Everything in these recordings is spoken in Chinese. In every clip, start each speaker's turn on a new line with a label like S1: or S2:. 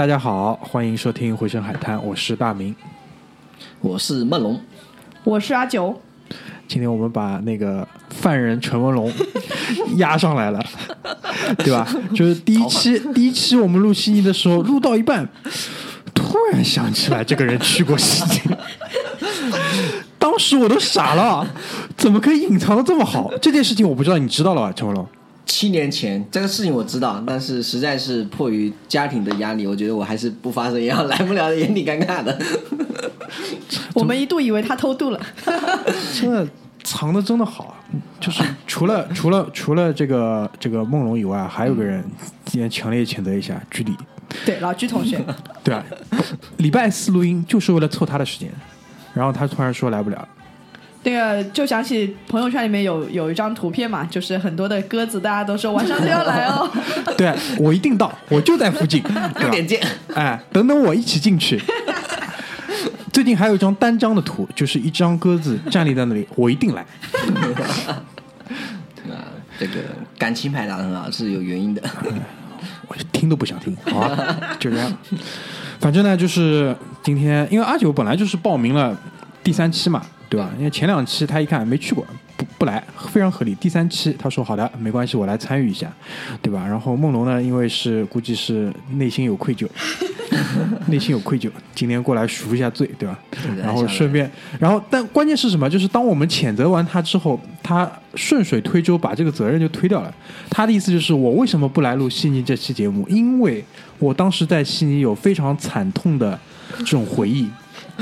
S1: 大家好，欢迎收听《回声海滩》，我是大明。
S2: 我是梦龙，
S3: 我是阿九，
S1: 今天我们把那个犯人陈文龙 押上来了，对吧？就是第一期，第一期我们录悉尼的时候，录到一半，突然想起来这个人去过悉尼，当时我都傻了，怎么可以隐藏的这么好？这件事情我不知道，你知道了吧，陈文龙？
S2: 七年前这个事情我知道，但是实在是迫于家庭的压力，我觉得我还是不发声也好，来不了也挺尴尬的。
S3: 我们一度以为他偷渡了
S1: 真的藏的真的好啊！就是除了除了除了这个这个梦龙以外，还有个人今天强烈谴责一下居里，
S3: 对老居同学，
S1: 对啊，礼拜四录音就是为了凑他的时间，然后他突然说来不了，
S3: 那个就想起朋友圈里面有有一张图片嘛，就是很多的鸽子，大家都说晚上就要来哦。
S1: 对啊我一定到，我就在附近，
S2: 六点见，
S1: 哎，等等我一起进去。最近还有一张单张的图，就是一张鸽子站立在那里，我一定来。
S2: 啊，这个感情牌打的很好，是有原因的。
S1: 我听都不想听，好吧，就这样。反正呢，就是今天，因为阿九本来就是报名了第三期嘛，对吧？因为前两期他一看没去过，不不来，非常合理。第三期他说好的，没关系，我来参与一下，对吧？然后梦龙呢，因为是估计是内心有愧疚，内心有愧疚，今天过来赎一下罪，对吧？然后顺便，然后但关键是什么？就是当我们谴责完他之后，他顺水推舟把这个责任就推掉了。他的意思就是，我为什么不来录悉尼这期节目？因为我当时在悉尼有非常惨痛的这种回忆，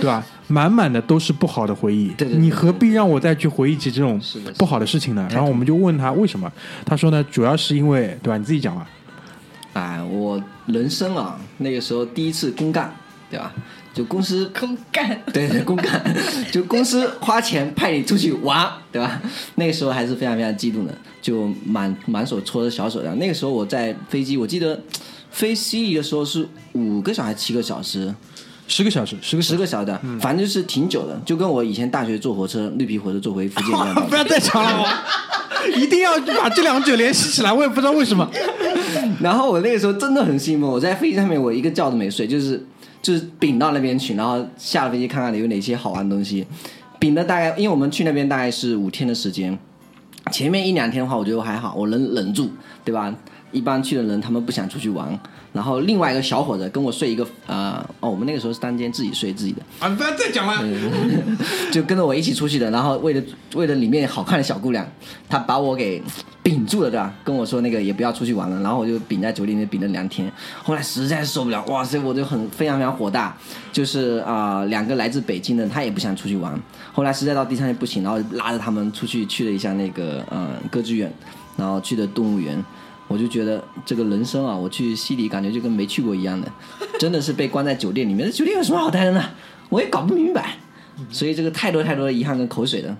S1: 对吧？满满的都是不好的回忆。
S2: 对对对
S1: 你何必让我再去回忆起这种不好的事情呢？然后我们就问他为什么？他说呢，主要是因为，对吧？你自己讲吧。
S2: 哎，我人生啊，那个时候第一次公干，对吧？就公司
S3: 空干，
S2: 对 对，公干，就公司花钱派你出去玩，对吧？那个时候还是非常非常激动的，就满满手搓着小手的。那个时候我在飞机，我记得飞悉尼的时候是五个小时还七个小时，
S1: 十个小时，十个小时。
S2: 十个小时的，反正就是挺久的，就跟我以前大学坐火车绿皮火车坐回福建一样的。
S1: 不要再讲了，一定要把这两者联系起来。我也不知道为什么。
S2: 然后我那个时候真的很兴奋，我在飞机上面我一个觉都没睡，就是就是顶到那边去，然后下了飞机看看有哪些好玩的东西。顶的大概，因为我们去那边大概是五天的时间，前面一两天的话，我觉得我还好，我能忍住，对吧？一般去的人他们不想出去玩，然后另外一个小伙子跟我睡一个呃哦，我们那个时候是单间自己睡自己的，
S1: 啊，不要再讲了。
S2: 就跟着我一起出去的，然后为了为了里面好看的小姑娘，他把我给屏住了，对吧？跟我说那个也不要出去玩了，然后我就屏在酒店里面屏了两天，后来实在是受不了，哇塞，我就很非常非常火大，就是啊、两个来自北京的，他也不想出去玩，后来实在到第三天不行，然后拉着他们出去去了一下那个呃歌剧院，然后去的动物园。我就觉得这个人生啊，我去西里感觉就跟没去过一样的，真的是被关在酒店里面。这酒店有什么好待的呢？我也搞不明白。所以这个太多太多的遗憾跟口水了。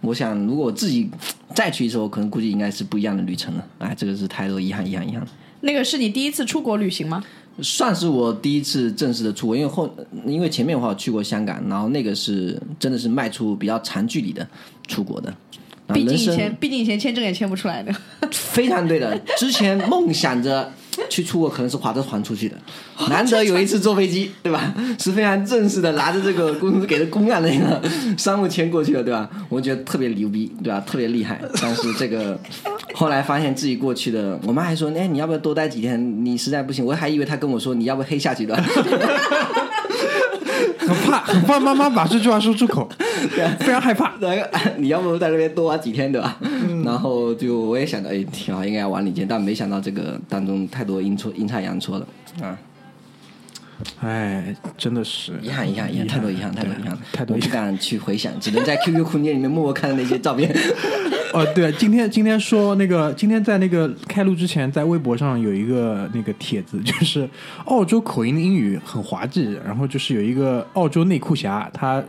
S2: 我想，如果我自己再去一次，我可能估计应该是不一样的旅程了。哎，这个是太多遗憾，遗憾，遗憾。
S3: 那个是你第一次出国旅行吗？
S2: 算是我第一次正式的出国，因为后因为前面的话我去过香港，然后那个是真的是迈出比较长距离的出国的。
S3: 毕竟以前，毕竟以前签证也签不出来的。
S2: 非常对的。之前梦想着去出国可能是划着船出去的，难得有一次坐飞机，对吧？是非常正式的，拿着这个公司给的公干的那个商务签过去了，对吧？我觉得特别牛逼，对吧？特别厉害。但是这个 后来发现自己过去的，我妈还说，哎，你要不要多待几天？你实在不行，我还以为她跟我说你要不要黑下去的。
S1: 很怕，很怕妈妈把这句话说出口，非常害怕。
S2: 那个你要不在那边多玩几天，对吧？然后就我也想到，哎，挺好，应该要玩几天，但没想到这个当中太多阴错阴差阳错了啊！
S1: 哎，真的是
S2: 遗憾，遗憾，遗憾，太多遗憾，太多遗憾，
S1: 太多遗憾。
S2: 我不敢去回想，只能在 QQ 空间里面默默看的那些照片。
S1: 哦，对，今天今天说那个，今天在那个开录之前，在微博上有一个那个帖子，就是澳洲口音的英语很滑稽，然后就是有一个澳洲内裤侠，他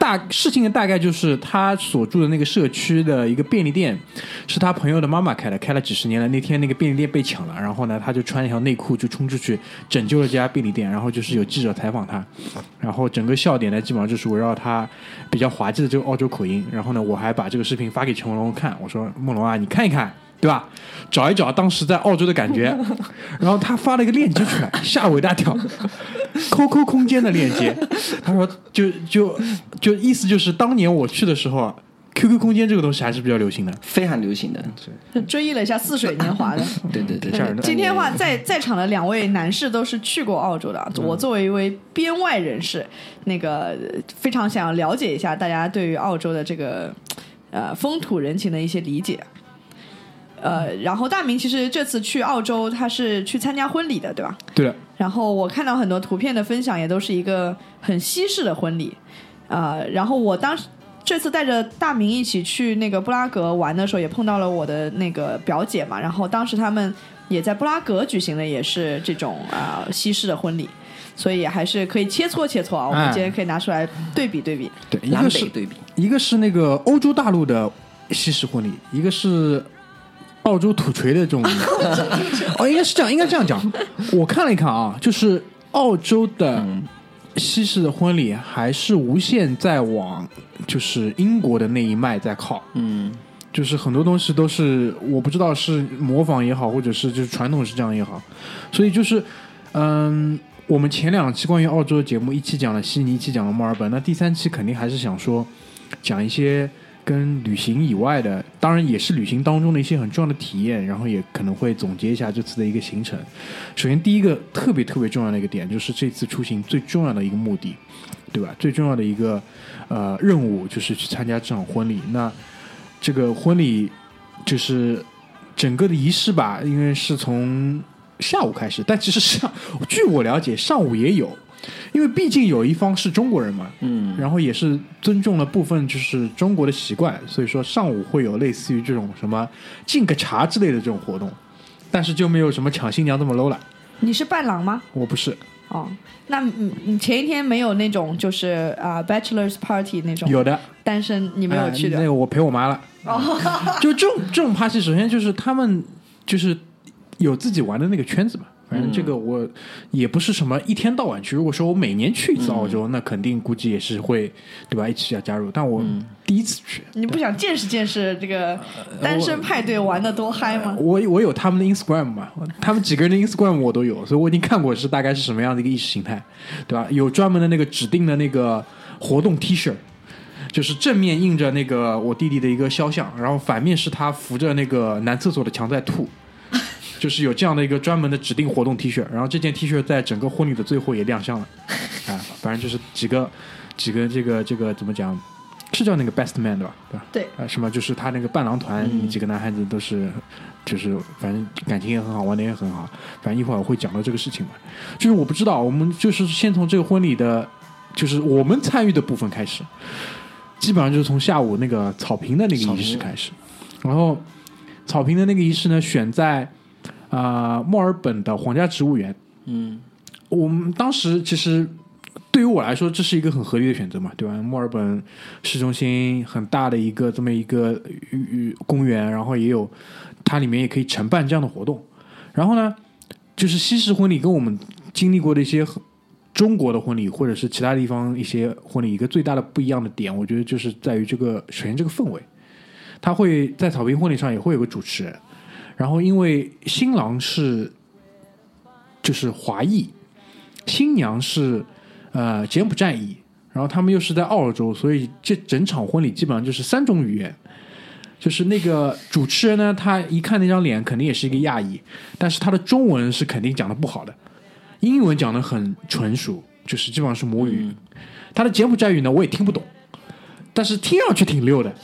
S1: 大事情的大概就是他所住的那个社区的一个便利店是他朋友的妈妈开的，开了几十年了。那天那个便利店被抢了，然后呢，他就穿一条内裤就冲出去拯救了这家便利店，然后就是有记者采访他，然后整个笑点呢基本上就是围绕他比较滑稽的这个澳洲口音。然后呢，我还把这个视频发给陈文龙看，我说梦龙啊，你看一看。对吧？找一找当时在澳洲的感觉，然后他发了一个链接出来，吓我一大跳，QQ 空间的链接。他说，就就就意思就是当年我去的时候啊，QQ 空间这个东西还是比较流行的。
S2: 非常流行的，
S3: 追忆了一下似水年华的。
S2: 对对对，
S3: 今天的话，在在场的两位男士都是去过澳洲的啊。我作为一位编外人士，那个非常想了解一下大家对于澳洲的这个呃风土人情的一些理解。呃，然后大明其实这次去澳洲，他是去参加婚礼的，对吧？
S1: 对的。
S3: 然后我看到很多图片的分享，也都是一个很西式的婚礼。呃，然后我当时这次带着大明一起去那个布拉格玩的时候，也碰到了我的那个表姐嘛。然后当时他们也在布拉格举行的，也是这种啊西式的婚礼，所以还是可以切磋切磋啊。我们今天可以拿出来对比对比。
S1: 对，一
S2: 南
S1: 个是
S2: 对比。
S1: 一个是那个欧洲大陆的西式婚礼，一个是澳洲土锤的这种。哦，应该是这样，应该这样讲。我看了一看啊，就是澳洲的西式的婚礼还是无限在往就是英国的那一脉在靠。
S2: 嗯，
S1: 就是很多东西都是我不知道是模仿也好，或者是就是传统是这样也好，所以就是嗯，我们前两期关于澳洲的节目，一期讲了悉尼，一期讲了墨尔本，那第三期肯定还是想说讲一些跟旅行以外的，当然也是旅行当中的一些很重要的体验，然后也可能会总结一下这次的一个行程。首先第一个特别特别重要的一个点，就是这次出行最重要的一个目的，对吧？最重要的一个呃任务就是去参加这场婚礼。那这个婚礼就是整个的仪式吧，因为是从下午开始，但其实上据我了解，上午也有，因为毕竟有一方是中国人嘛，
S2: 嗯，
S1: 然后也是尊重了部分就是中国的习惯，所以说上午会有类似于这种什么敬个茶之类的这种活动，但是就没有什么抢新娘这么 low 了。
S3: 你是伴郎吗？
S1: 我不是，
S3: 哦，那你你前一天没有那种就是啊、bachelor's party 那种
S1: 有的
S3: 单身，你没有去的？
S1: 哎那个我陪我妈了。哦就这种这种 party，首先就是他们就是有自己玩的那个圈子嘛。反正这个我也不是什么一天到晚去。如果说我每年去一次澳洲，那肯定估计也是会对吧一起要加入。但我第一次去，
S3: 你不想见识见识这个单身派对玩的多嗨吗？
S1: 我我有他们的 Instagram 嘛，他们几个人的 Instagram 我都有，所以我已经看过是大概是什么样的一个意识形态，对吧？有专门的那个指定的那个活动 T 恤，就是正面印着那个我弟弟的一个肖像，然后反面是他扶着那个男厕所的墙在吐。就是有这样的一个专门的指定活动 T 恤，然后这件 T 恤在整个婚礼的最后也亮相了，啊，反正就是几个几个这个这个怎么讲，是叫那个 best man 对吧？对吧？
S3: 对
S1: 啊，什么就是他那个伴郎团、几个男孩子都是，就是反正感情也很好，玩的也很好。反正一会儿我会讲到这个事情嘛。就是我不知道，我们就是先从这个婚礼的，就是我们参与的部分开始，基本上就是从下午那个草坪的那个仪式开始，然后草坪的那个仪式呢，选在啊、呃墨尔本的皇家植物园。
S2: 嗯，
S1: 我们当时其实对于我来说，这是一个很合理的选择嘛，对吧？墨尔本市中心很大的一个这么一个公园，然后也有它里面也可以承办这样的活动。然后呢，就是西式婚礼跟我们经历过的一些中国的婚礼，或者是其他地方一些婚礼，一个最大的不一样的点，我觉得就是在于这个首先这个氛围，他会在草坪婚礼上也会有个主持人，然后因为新郎是就是华裔，新娘是呃柬埔寨裔，然后他们又是在澳洲，所以这整场婚礼基本上就是三种语言。就是那个主持人呢，他一看那张脸，肯定也是一个亚裔，但是他的中文是肯定讲的不好的，英文讲的很纯熟，就是基本上是母语。他的柬埔寨语呢，我也听不懂，但是听上去挺溜的，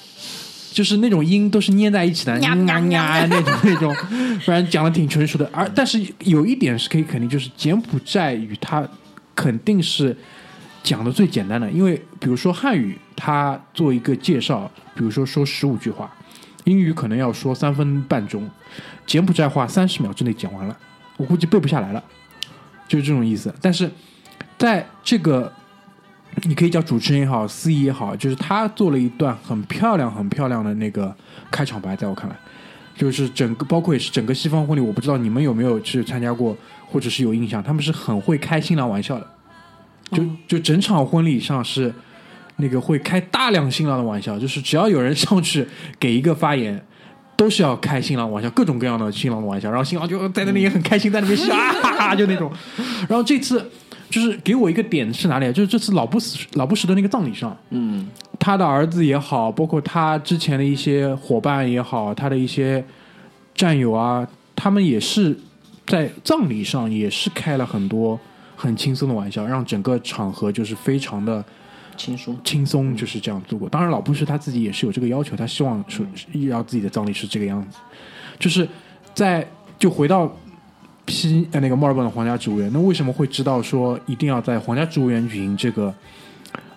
S1: 就是那种音都是捏在一起的，呀呀呀那种那种，不然讲的挺纯熟的。而但是有一点是可以肯定，就是柬埔寨语它肯定是讲的最简单的，因为比如说汉语，它做一个介绍，比如说说十五句话，英语可能要说三分半钟，柬埔寨话三十秒之内讲完了，我估计背不下来了，就是这种意思。但是在这个你可以叫主持人也好，司仪也好，就是他做了一段很漂亮、很漂亮的那个开场白，在我看来，就是整个包括也是整个西方婚礼，我不知道你们有没有去参加过，或者是有印象，他们是很会开新郎玩笑的，就就整场婚礼上是那个会开大量新郎的玩笑，就是只要有人上去给一个发言。都是要开新郎玩笑，各种各样的新郎的玩笑，然后新郎就在那里也很开心，在那边笑啊哈哈，就那种。然后这次就是给我一个点是哪里啊？就是这次老布什老布什的那个葬礼上，
S2: 嗯
S1: 他的儿子也好，包括他之前的一些伙伴也好，他的一些战友啊，他们也是在葬礼上也是开了很多很轻松的玩笑，让整个场合就是非常的
S2: 轻松。
S1: 轻松，就是这样度过。当然，老布什他自己也是有这个要求，他希望说要自己的葬礼是这个样子，就是在就回到西呃那个墨尔本的皇家植物园，那为什么会知道说一定要在皇家植物园举行这个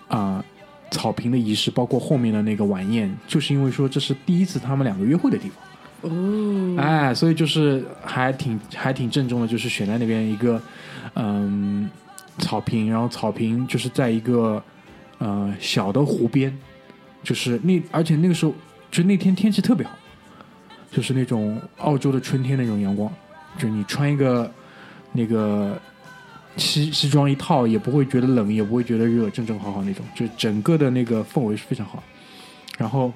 S1: 啊、草坪的仪式，包括后面的那个晚宴，就是因为说这是第一次他们两个约会的地方。哦，哎，所以就是还挺还挺郑重的，就是选在那边一个嗯草坪，然后草坪就是在一个呃小的湖边，就是那而且那个时候就那天天气特别好，就是那种澳洲的春天那种阳光，就你穿一个那个西西装一套也不会觉得冷，也不会觉得热，正正好好那种，就整个的那个氛围是非常好。然后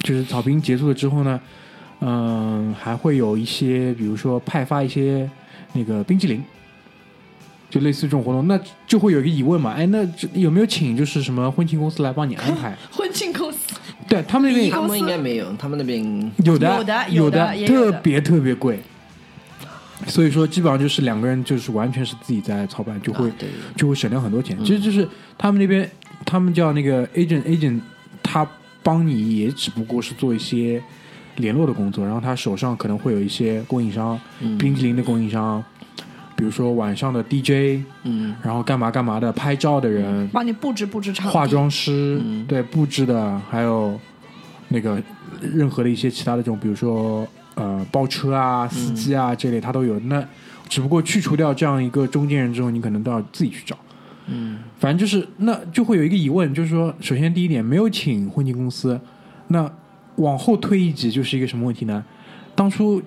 S1: 就是草坪结束了之后呢，嗯、还会有一些，比如说派发一些那个冰激凌。就类似这种活动，那就会有一个疑问嘛？哎，那有没有请就是什么婚庆公司来帮你安排？
S3: 婚庆公司
S1: 对他们那边
S2: 他们应该没有，他们那边
S1: 有的
S3: 有的
S1: 有
S3: 的
S1: 特别特别贵，所以说基本上就是两个人就是完全是自己在操办，就会、就会省掉很多钱。其实就是他们那边他们叫那个 agent agent，他帮你也只不过是做一些联络的工作，然后他手上可能会有一些供应商，
S2: 嗯
S1: 冰激凌的供应商，比如说晚上的 DJ，
S2: 嗯。
S1: 然后干嘛干嘛的拍照的人，
S3: 帮你布置布置场
S1: 化妆师、
S2: 嗯
S1: 对布置的，还有那个任何的一些其他的这种，比如说呃包车啊、司机啊这类，他都有。那只不过去除掉这样一个中间人之后，你可能都要自己去找。
S2: 嗯
S1: 反正就是那就会有一个疑问，就是说，首先第一点没有请婚庆公司，那往后推一级就是一个什么问题呢？当初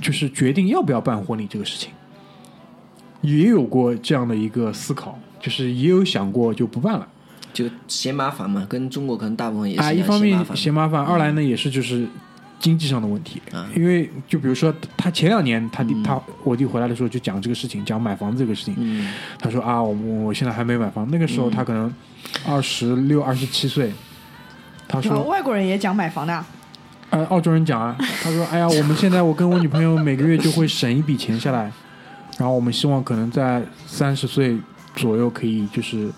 S1: 就是决定要不要办婚礼这个事情，也有过这样的一个思考，就是也有想过就不办了。
S2: 就嫌麻烦嘛，跟中国可能大部分也是
S1: 啊，一
S2: 样
S1: 方面
S2: 嫌麻烦，
S1: 二来呢也是就是经济上的问题，
S2: 啊。
S1: 因为就比如说他前两年他弟、他我弟回来的时候就讲这个事情，讲买房子这个事情，
S2: 嗯。
S1: 他说啊，我我现在还没买房，那个时候他可能二十六、二十七岁，他
S3: 呃
S1: 说，
S3: 外国人也讲买房的啊，
S1: 呃，澳洲人讲啊，他说，哎呀，我们现在我跟我女朋友每个月就会省一笔钱下来，然后我们希望可能在三十岁左右可以就是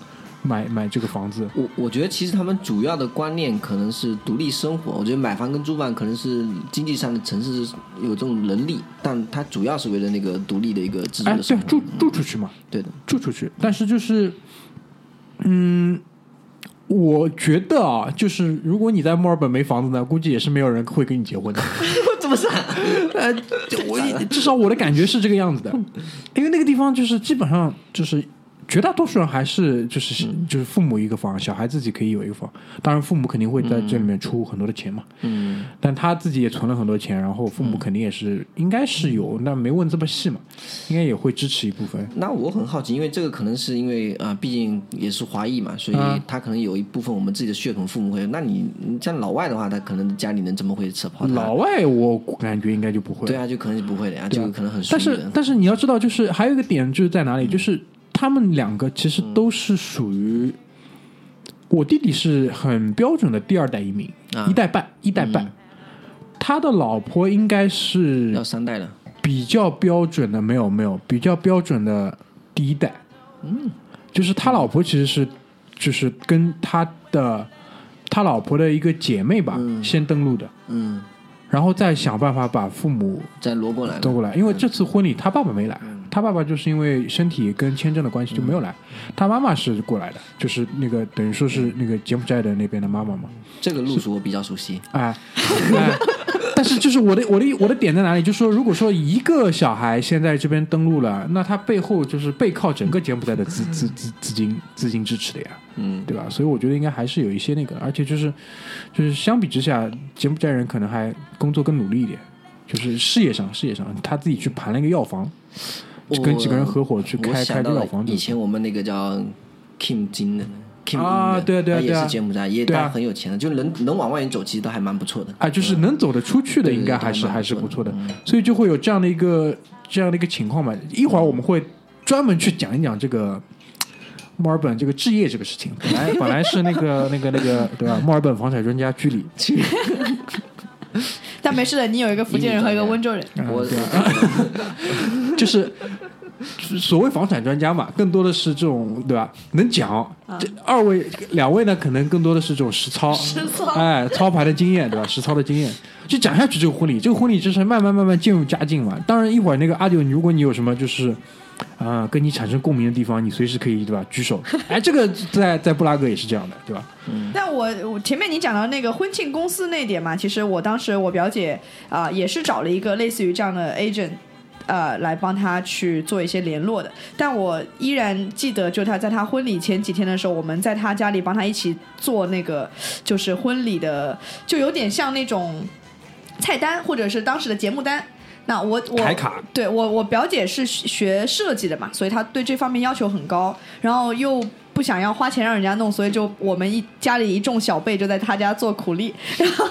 S1: 买买这个房子，
S2: 我我觉得其实他们主要的观念可能是独立生活。我觉得买房跟租房可能是经济上的城市有这种能力，但它主要是为了那个独立的一个自主
S1: 哎，
S2: 的生活。
S1: 对，住住出去嘛，
S2: 对的，
S1: 住出去，但是就是，嗯，我觉得啊，就是如果你在墨尔本没房子呢，估计也是没有人会跟你结婚的。
S2: 怎么是？
S1: 呃，就我至少我的感觉是这个样子的，因为那个地方就是基本上就是绝大多数人还是就是、
S2: 嗯
S1: 就是父母一个房，小孩自己可以有一个房。当然，父母肯定会在这里面出很多的钱嘛。
S2: 嗯，
S1: 但他自己也存了很多钱，然后父母肯定也是、应该是有，那没问这么细嘛，应该也会支持一部分。
S2: 那我很好奇，因为这个可能是因为啊、毕竟也是华裔嘛，所以
S1: 嗯
S2: 他可能有一部分我们自己的血统父母会。那你你像老外的话，他可能家里人怎么会扯泡他？
S1: 老外我感觉应该就不会。
S2: 对啊，就可能是不会的
S1: 啊
S2: 就可能很
S1: 但是。但是你要知道，就是还有一个点就是在哪里，就是他们两个其实都是属于。我弟弟是很标准的第二代移民，
S2: 啊。
S1: 一代半，一代半。他的老婆应该是
S2: 要三代了，
S1: 比较标准的，没有没有比较标准的第一代，嗯，就是他老婆其实是就是跟他的他老婆的一个姐妹吧，先登陆的，
S2: 嗯，
S1: 然后再想办法把父母
S2: 再挪过来
S1: 挪。过来，因为这次婚礼他爸爸没来，他爸爸就是因为身体跟签证的关系就没有来，他妈妈是过来的，就是那个等于说是那个柬埔寨的那边的妈妈嘛，
S2: 这个路数我比较熟悉。
S1: 哎，哎，但是就是我的我的我的点在哪里？就是说，如果说一个小孩现在这边登陆了，那他背后就是背靠整个柬埔寨的资资资资金资金支持的呀，
S2: 嗯，
S1: 对吧？所以我觉得应该还是有一些那个，而且就是就是相比之下，柬埔寨人可能还工作更努力一点，就是事业上事业上，他自己去盘了一个药房，
S2: 我
S1: 跟几个人合伙去开开
S2: 想到了
S1: 个药房，
S2: 以前我们那个叫 Kim 金的 Kim
S1: 啊对啊对啊对啊
S2: 是柬埔寨，也
S1: 对啊
S2: 他很有钱的，就能能往外走，其实都还蛮不错的。
S1: 啊，就是能走得出去的，应该还是还是
S2: 不错的
S1: 不错的，所以就会有这样的一个这样的一个情况嘛。一会儿我们会专门去讲一讲这个墨尔本这个置业这个事情。本来本来是那个那个那个对吧？墨尔本房产专家居里，
S3: 但没事的，你有一个福建人和一个温州人，
S1: 啊
S2: 我
S1: 就是所谓房产专家嘛，更多的是这种对吧？能讲。这二位两位呢，可能更多的是这种实操，
S3: 实操
S1: 哎，操盘的经验对吧？实操的经验，就讲下去这个婚礼，这个婚礼就是慢慢慢慢渐入佳境嘛。当然，一会儿那个阿九，你如果你有什么就是。啊、跟你产生共鸣的地方，你随时可以对吧？举手。哎，这个在在布拉格也是这样的，对吧？
S3: 嗯但我我前面你讲到那个婚庆公司那点嘛，其实我当时我表姐啊、也是找了一个类似于这样的 agent。呃，来帮他去做一些联络的，但我依然记得，就他在他婚礼前几天的时候，我们在他家里帮他一起做那个，就是婚礼的，就有点像那种菜单或者是当时的节目单。那我我
S1: 台卡
S3: 对我我表姐是学设计的嘛，所以她对这方面要求很高，然后又不想要花钱让人家弄，所以就我们一家里一众小辈就在她家做苦力，然后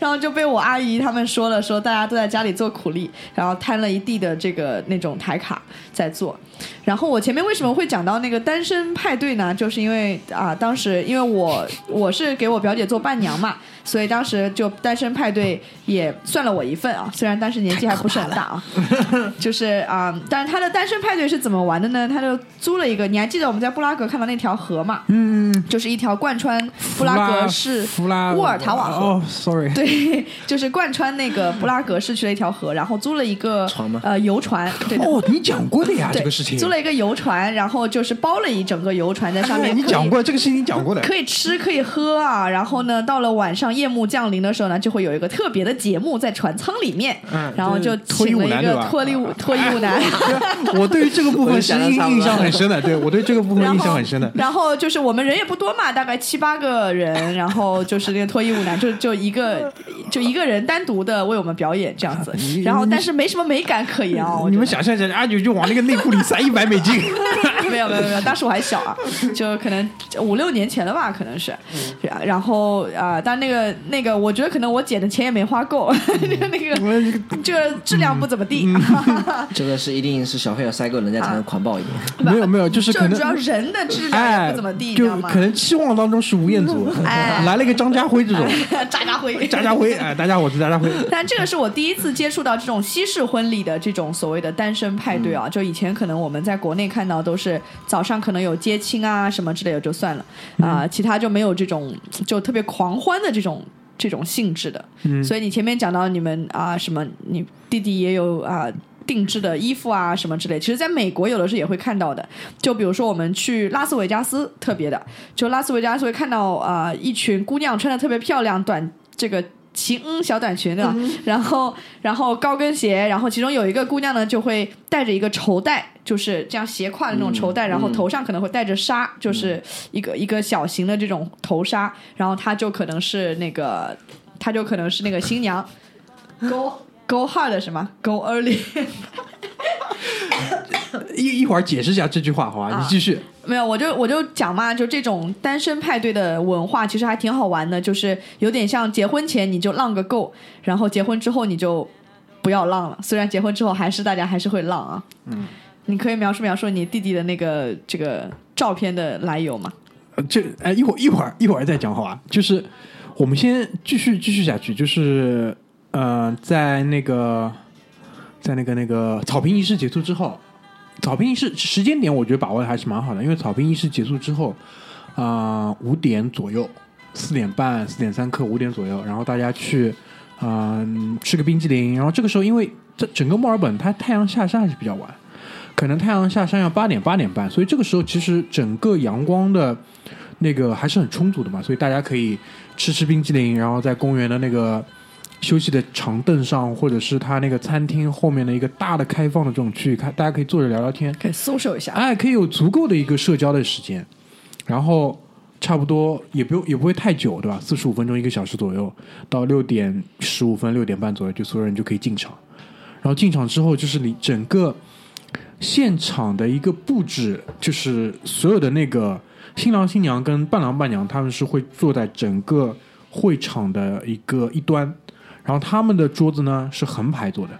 S3: 然后就被我阿姨他们说了，说大家都在家里做苦力，然后摊了一地的这个那种台卡在做。然后我前面为什么会讲到那个单身派对呢？就是因为啊，当时因为我我是给我表姐做伴娘嘛，所以当时就单身派对也算了我一份啊，虽然当时年纪还不是很大啊，就是啊，但是他的单身派对是怎么玩的呢？他就租了一个，你还记得我们在布拉格看到那条河嘛？
S1: 嗯，
S3: 就是一条贯穿布拉格市
S1: 弗拉
S3: 沃尔塔瓦河。
S1: 哦，sorry，
S3: 对，就是贯穿那个布拉格市区的一条河，然后租了一个
S2: 船吗
S3: 呃游船，对。
S1: 哦，你讲过的呀，
S3: 对
S1: 这个事情。
S3: 租了一个游船，然后就是包了一整个游船在上面，
S1: 哎你讲过这个事情，你讲过的。
S3: 可以吃可以喝啊，然后呢，到了晚上夜幕降临的时候呢，就会有一个特别的节目在船舱里面，
S1: 嗯
S3: 然后就请了一个脱衣舞 脱衣舞男，
S1: 我对于这个部分是印印象很深的，对我对这个部分印象很深的。
S3: 然后就是我们人也不多嘛，大概七八个人，然后就是那个脱衣舞男就就一个就一个人单独的为我们表演这样子，然后但是没什么美感可言哦，
S1: 你们想象一下，阿九就往那个内裤里塞一百美金，
S3: 没有没有没有，当时我还小啊，就可能五六年前了吧，可能是。然然后啊、但那个那个，我觉得可能我姐的钱也没花够，那个这个质量不怎么地。
S2: 这个是一定是小费要塞够，人家才能狂暴一点。
S1: 没有没有，就是可
S3: 能主要。人的质量也
S1: 哎
S3: 不怎么地，
S1: 就可？能期望当中是吴彦祖，
S3: 哎
S1: 来了一个张家辉这种，
S3: 渣渣辉，
S1: 张家辉，哎，大家我是张家辉，
S3: 但这个是我第一次接触到这种西式婚礼的这种所谓的单身派对啊，就以前可能我们在国内看到都是早上可能有接亲啊什么之类的就算了啊、其他就没有这种就特别狂欢的这种。这种性质的，所以你前面讲到你们啊、什么，你弟弟也有啊、定制的衣服啊什么之类，其实在美国有的时候也会看到的。就比如说我们去拉斯维加斯，特别的，就拉斯维加斯会看到啊、一群姑娘穿的特别漂亮，短这个齐嗯小短裙对吧？然后然后高跟鞋，然后其中有一个姑娘呢就会带着一个绸带，就是这样斜挎的那种绸带，然后头上可能会带着纱，就是一个一个小型的这种头纱，然后她就可能是那个，她就可能是那个新娘，go go hard 什么 go early。
S1: 一一会儿解释一下这句话，好吧？
S3: 啊
S1: 你继续。
S3: 没有，我就我就讲嘛，就这种单身派对的文化，其实还挺好玩的，就是有点像结婚前你就浪个够，然后结婚之后你就不要浪了。虽然结婚之后还是大家还是会浪啊。嗯，你可以描述描述你弟弟的那个这个照片的来由吗？
S1: 呃这哎，一会儿一会儿一会儿再讲好吧？就是我们先继续继续下去，就是呃，在那个在那个那个草坪仪式结束之后，草坪仪式时间点我觉得把握的还是蛮好的，因为草坪仪式结束之后，啊五、点左右，四点半、四点三刻、五点左右，然后大家去嗯、吃个冰激凌，然后这个时候因为这整个墨尔本它太阳下山还是比较晚。可能太阳下山要八点八点半，所以这个时候其实整个阳光的那个还是很充足的嘛，所以大家可以吃吃冰激凌，然后在公园的那个休息的长凳上，或者是他那个餐厅后面的一个大的开放的这种区域，看大家可以坐着聊聊天，
S3: 可以搜索一下。
S1: 哎，可以有足够的一个社交的时间，然后差不多也不用也不会太久，对吧？四十五分钟一个小时左右，到六点十五分六点半左右，就所有人就可以进场。然后进场之后，就是你整个现场的一个布置，就是所有的那个新郎新娘跟伴郎伴娘，他们是会坐在整个会场的一个一端，然后他们的桌子呢是横排坐的，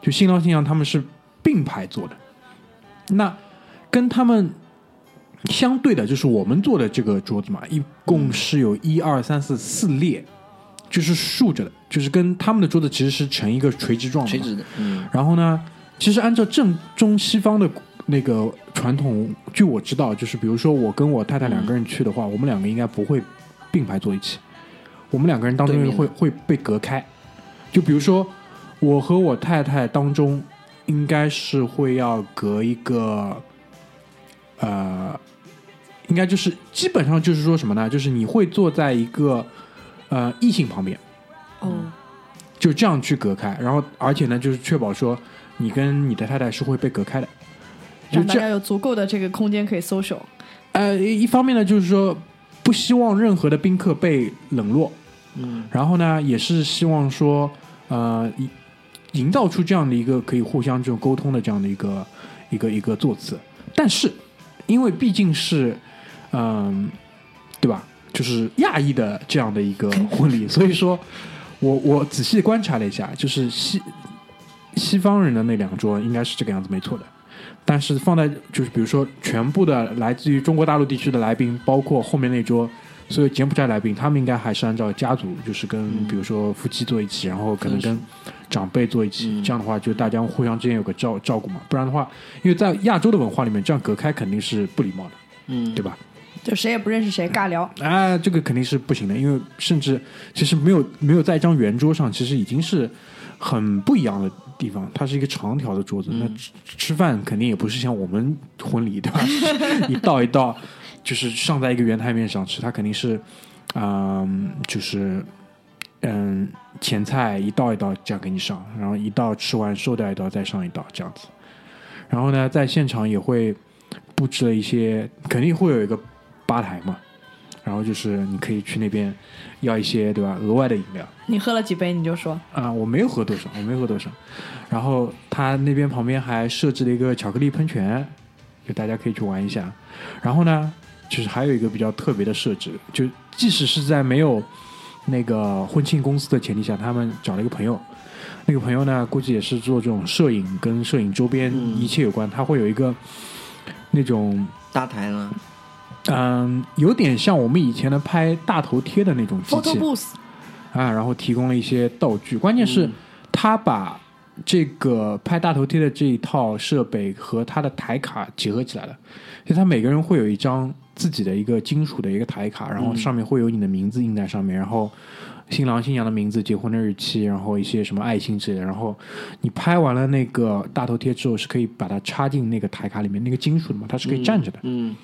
S1: 就新郎新娘他们是并排坐的。那跟他们相对的，就是我们坐的这个桌子嘛，一共是有一二三四四列，就是竖着的，就是跟他们的桌子其实是呈一个垂直状的。
S2: 垂直的，嗯
S1: 然后呢，其实按照正中西方的那个传统，据我知道，就是比如说我跟我太太两个人去的话，我们两个应该不会并排坐一起，我们两个人当中会会被隔开。就比如说我和我太太当中，应该是会要隔一个，呃，应该就是基本上就是说什么呢？就是你会坐在一个呃异性旁边。
S3: 哦，
S1: 就这样去隔开，然后而且呢，就是确保说你跟你的太太是会被隔开的。就
S3: 大家有足够的这个空间可以 social。
S1: 呃，一一方面呢，就是说不希望任何的宾客被冷落，
S2: 嗯，
S1: 然后呢，也是希望说呃营营造出这样的一个可以互相这种沟通的这样的一个一个一个座次。但是因为毕竟是嗯、对吧？就是亚裔的这样的一个 婚礼，所以说我我仔细观察了一下，就是西西方人的那两桌应该是这个样子，没错的。但是放在就是比如说全部的来自于中国大陆地区的来宾，包括后面那桌所以柬埔寨来宾，他们应该还是按照家族，就是跟比如说夫妻坐一起，然后可能跟长辈坐一起，
S2: 嗯
S1: 这样的话就大家互相之间有个照照顾嘛。不然的话，因为在亚洲的文化里面，这样隔开肯定是不礼貌的，
S2: 嗯，
S1: 对吧？
S3: 就谁也不认识谁，尬聊。
S1: 啊，这个肯定是不行的，因为甚至其实没有没有在一张圆桌上，其实已经是很不一样的地方。它是一个长条的桌子，那吃吃饭肯定也不是像我们婚礼对吧？一道一道就是上在一个圆台面上吃，它肯定是，嗯，就是嗯前菜一道一道这样给你上，然后一道吃完瘦掉一道再上一道这样子。然后呢，在现场也会布置了一些，肯定会有一个吧台嘛，然后就是你可以去那边要一些对吧额外的饮料
S3: 你喝了几杯你就说，
S1: 啊、我没有喝多少，我没有喝多少。然后他那边旁边还设置了一个巧克力喷泉，就大家可以去玩一下。然后呢，就是还有一个比较特别的设置，就即使是在没有那个婚庆公司的前提下，他们找了一个朋友。那个朋友呢，估计也是做这种摄影跟摄影周边
S2: 嗯
S1: 一切有关，他会有一个那种
S2: 大台呢，
S1: 嗯，有点像我们以前的拍大头贴的那种机器啊，然后提供了一些道具。关键是
S2: 嗯
S1: 他把这个拍大头贴的这一套设备和他的台卡结合起来了，所以他每个人会有一张自己的一个金属的一个台卡，然后上面会有你的名字印在上面，然后。新郎新娘的名字、结婚的日期，然后一些什么爱心之类的。然后你拍完了那个大头贴之后，是可以把它插进那个台卡里面，那个金属的嘛，它是可以站着的。
S2: 嗯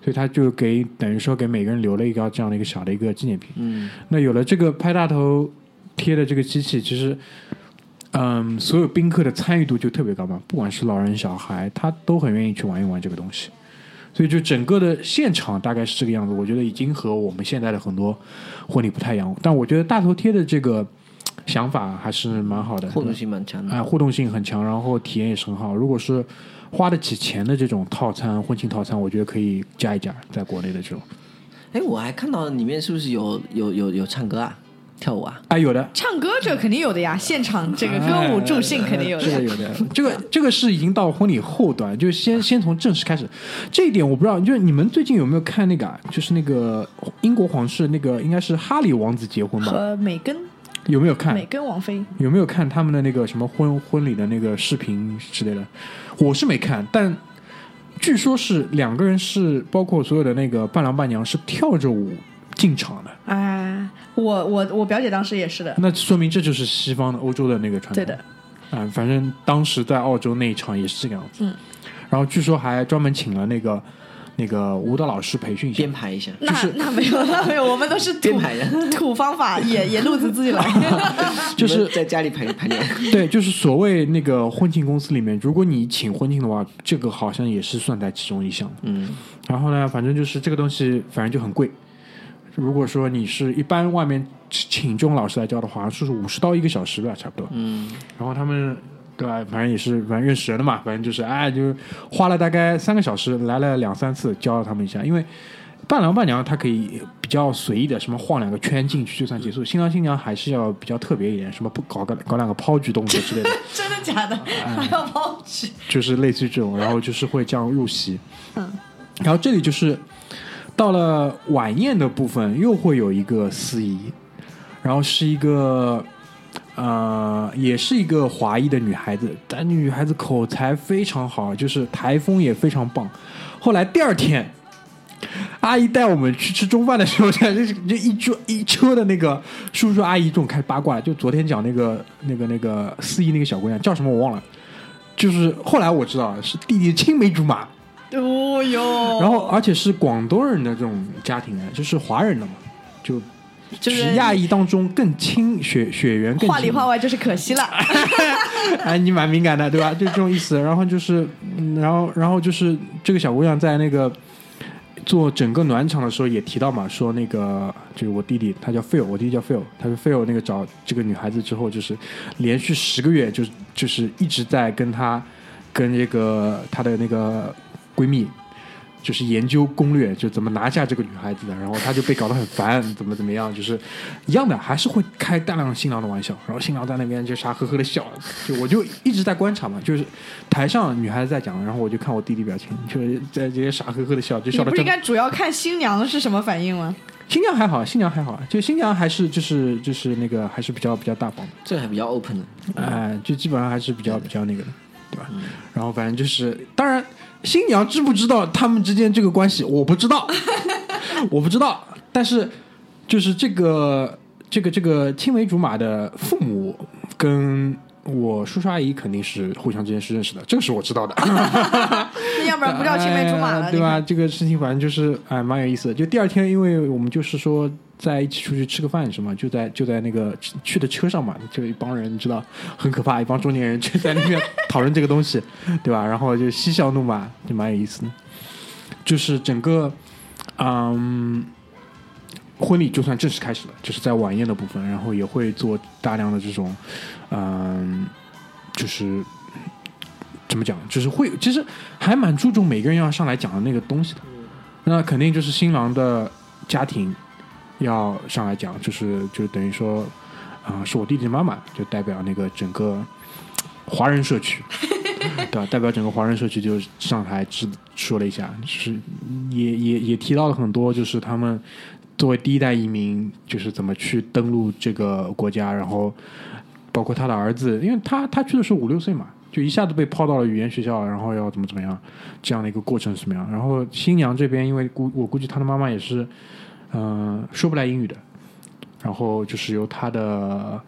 S1: 所以他就给等于说给每个人留了一个这样的一个小的一个纪念品。
S2: 嗯
S1: 那有了这个拍大头贴的这个机器，其实，嗯，所有宾客的参与度就特别高嘛，不管是老人小孩，他都很愿意去玩一玩这个东西。所以就整个的现场大概是这个样子，我觉得已经和我们现在的很多婚礼不太一样。但我觉得大头贴的这个想法还是蛮好的，
S2: 互动性蛮强的。
S1: 哎，互动性很强，然后体验也是很好。如果是花得起钱的这种套餐，婚庆套餐，我觉得可以加一加，在国内的这种。
S2: 哎，我还看到里面是不是有有有有唱歌啊，跳舞啊？
S1: 哎，有的，
S3: 唱歌这肯定有的呀，现场这个歌舞助兴肯定有
S1: 这个
S3: 的。
S1: 有的，这个这个是已经到婚礼后端，就先先从正式开始。这一点我不知道，就是你们最近有没有看那个啊？就是那个英国皇室那个应该是哈里王子结婚吧？
S3: 和美根
S1: 有没有看
S3: 美？根王妃，
S1: 有没有看他们的那个什么婚婚礼的那个视频之类的？我是没看，但据说是两个人是包括所有的那个伴郎伴娘是跳着舞进场的，
S3: 啊，我我我表姐当时也是的，
S1: 那说明这就是西方的欧洲的那个传统。
S3: 对的，
S1: 啊、反正当时在澳洲那一场也是这个样子。
S3: 嗯，
S1: 然后据说还专门请了那个那个舞蹈老师培训一下
S2: 编。排一下，
S3: 那那没有那没有，我们都是土
S2: 编排的
S3: 土方法，野野路子自己来。
S1: 就是
S2: 在家里排排练。
S1: 对，就是所谓那个婚庆公司里面，如果你请婚庆的话，这个好像也是算在其中一项。
S2: 嗯，
S1: 然后呢，反正就是这个东西，反正就很贵。如果说你是一般外面请这种老师来教的话，是五十刀一个小时吧，差不多。
S2: 嗯，
S1: 然后他们对吧，反正也是反正认识人的嘛，反正就是哎，就是花了大概三个小时，来了两三次教了他们一下，因为伴郎伴娘他可以比较随意的，什么晃两个圈进去就算结束，新郎新娘还是要比较特别一点，什么不搞个搞两个抛举动作之类的，
S3: 真的假的？还要抛举？
S1: 就是类似于这种，然后就是会这样入席。
S3: 嗯，
S1: 然后这里就是到了晚宴的部分，又会有一个司仪，然后是一个呃，也是一个华裔的女孩子，但女孩子口才非常好，就是台风也非常棒。后来第二天。阿姨带我们去吃中饭的时候，就是就一桌一车的那个叔叔阿姨这种开始八卦，就昨天讲那个那个那个司仪那个小姑娘叫什么我忘了，就是后来我知道是弟弟青梅竹马，
S3: 哦哟，
S1: 然后而且是广东人的这种家庭呢，就是华人的嘛，就
S3: 就是
S1: 亚裔当中更亲血血缘更亲
S3: 话里话外就是可惜了。
S1: 哎，你蛮敏感的，对吧？就这种意思。然后就是，嗯然后然后就是这个小姑娘在那个做整个暖场的时候也提到嘛，说那个就是我弟弟，他叫 Phil，我弟弟叫 Phil，他说 Phil 那个找这个女孩子之后，就是连续十个月，就是就是一直在跟她跟这个她的那个闺蜜。就是研究攻略，就怎么拿下这个女孩子的，然后她就被搞得很烦，怎么怎么样，就是一样的，还是会开大量新郎的玩笑，然后新郎在那边就傻呵呵的笑，就我就一直在观察嘛，就是台上女孩子在讲，然后我就看我弟弟表情，就是在这些傻呵呵的笑，就
S3: 你
S1: 笑
S3: 不应该主要看新娘是什么反应吗？
S1: 新娘还好，新娘还好，就新娘还是就是就是那个还是比较比较大方的，
S2: 这个还比较 open 的。
S1: 哎、就基本上还是比较比较那个的，对吧？然后反正就是，当然新娘知不知道他们之间这个关系，我不知道，我不知道，但是就是这个这个这个青梅竹马的父母跟。我叔叔阿姨肯定是互相之间是认识的，这个是我知道的。
S3: 那要不然不叫青梅竹马了，
S1: 哎对吧？这个事情反正就是哎，蛮有意思的。就第二天，因为我们就是说在一起出去吃个饭什么，就在就在那个去的车上嘛，就一帮人，你知道很可怕，一帮中年人就在那边讨论这个东西，对吧？然后就嬉笑怒骂，就蛮有意思的。就是整个，嗯。婚礼就算正式开始了，就是在晚宴的部分，然后也会做大量的这种，嗯，就是怎么讲，就是会其实还蛮注重每个人要上来讲的那个东西的。那肯定就是新郎的家庭要上来讲，就是就等于说，啊、是我弟弟的妈妈，就代表那个整个华人社区，对吧？代表整个华人社区就上台只说了一下，就是也也也提到了很多，就是他们作为第一代移民，就是怎么去登陆这个国家，然后包括他的儿子，因为他他去的时候五六岁嘛，就一下子被抛到了语言学校，然后要怎么怎么样，这样的一个过程是什么样？然后新娘这边，因为估我估计她的妈妈也是，嗯、说不来英语的，然后就是由他的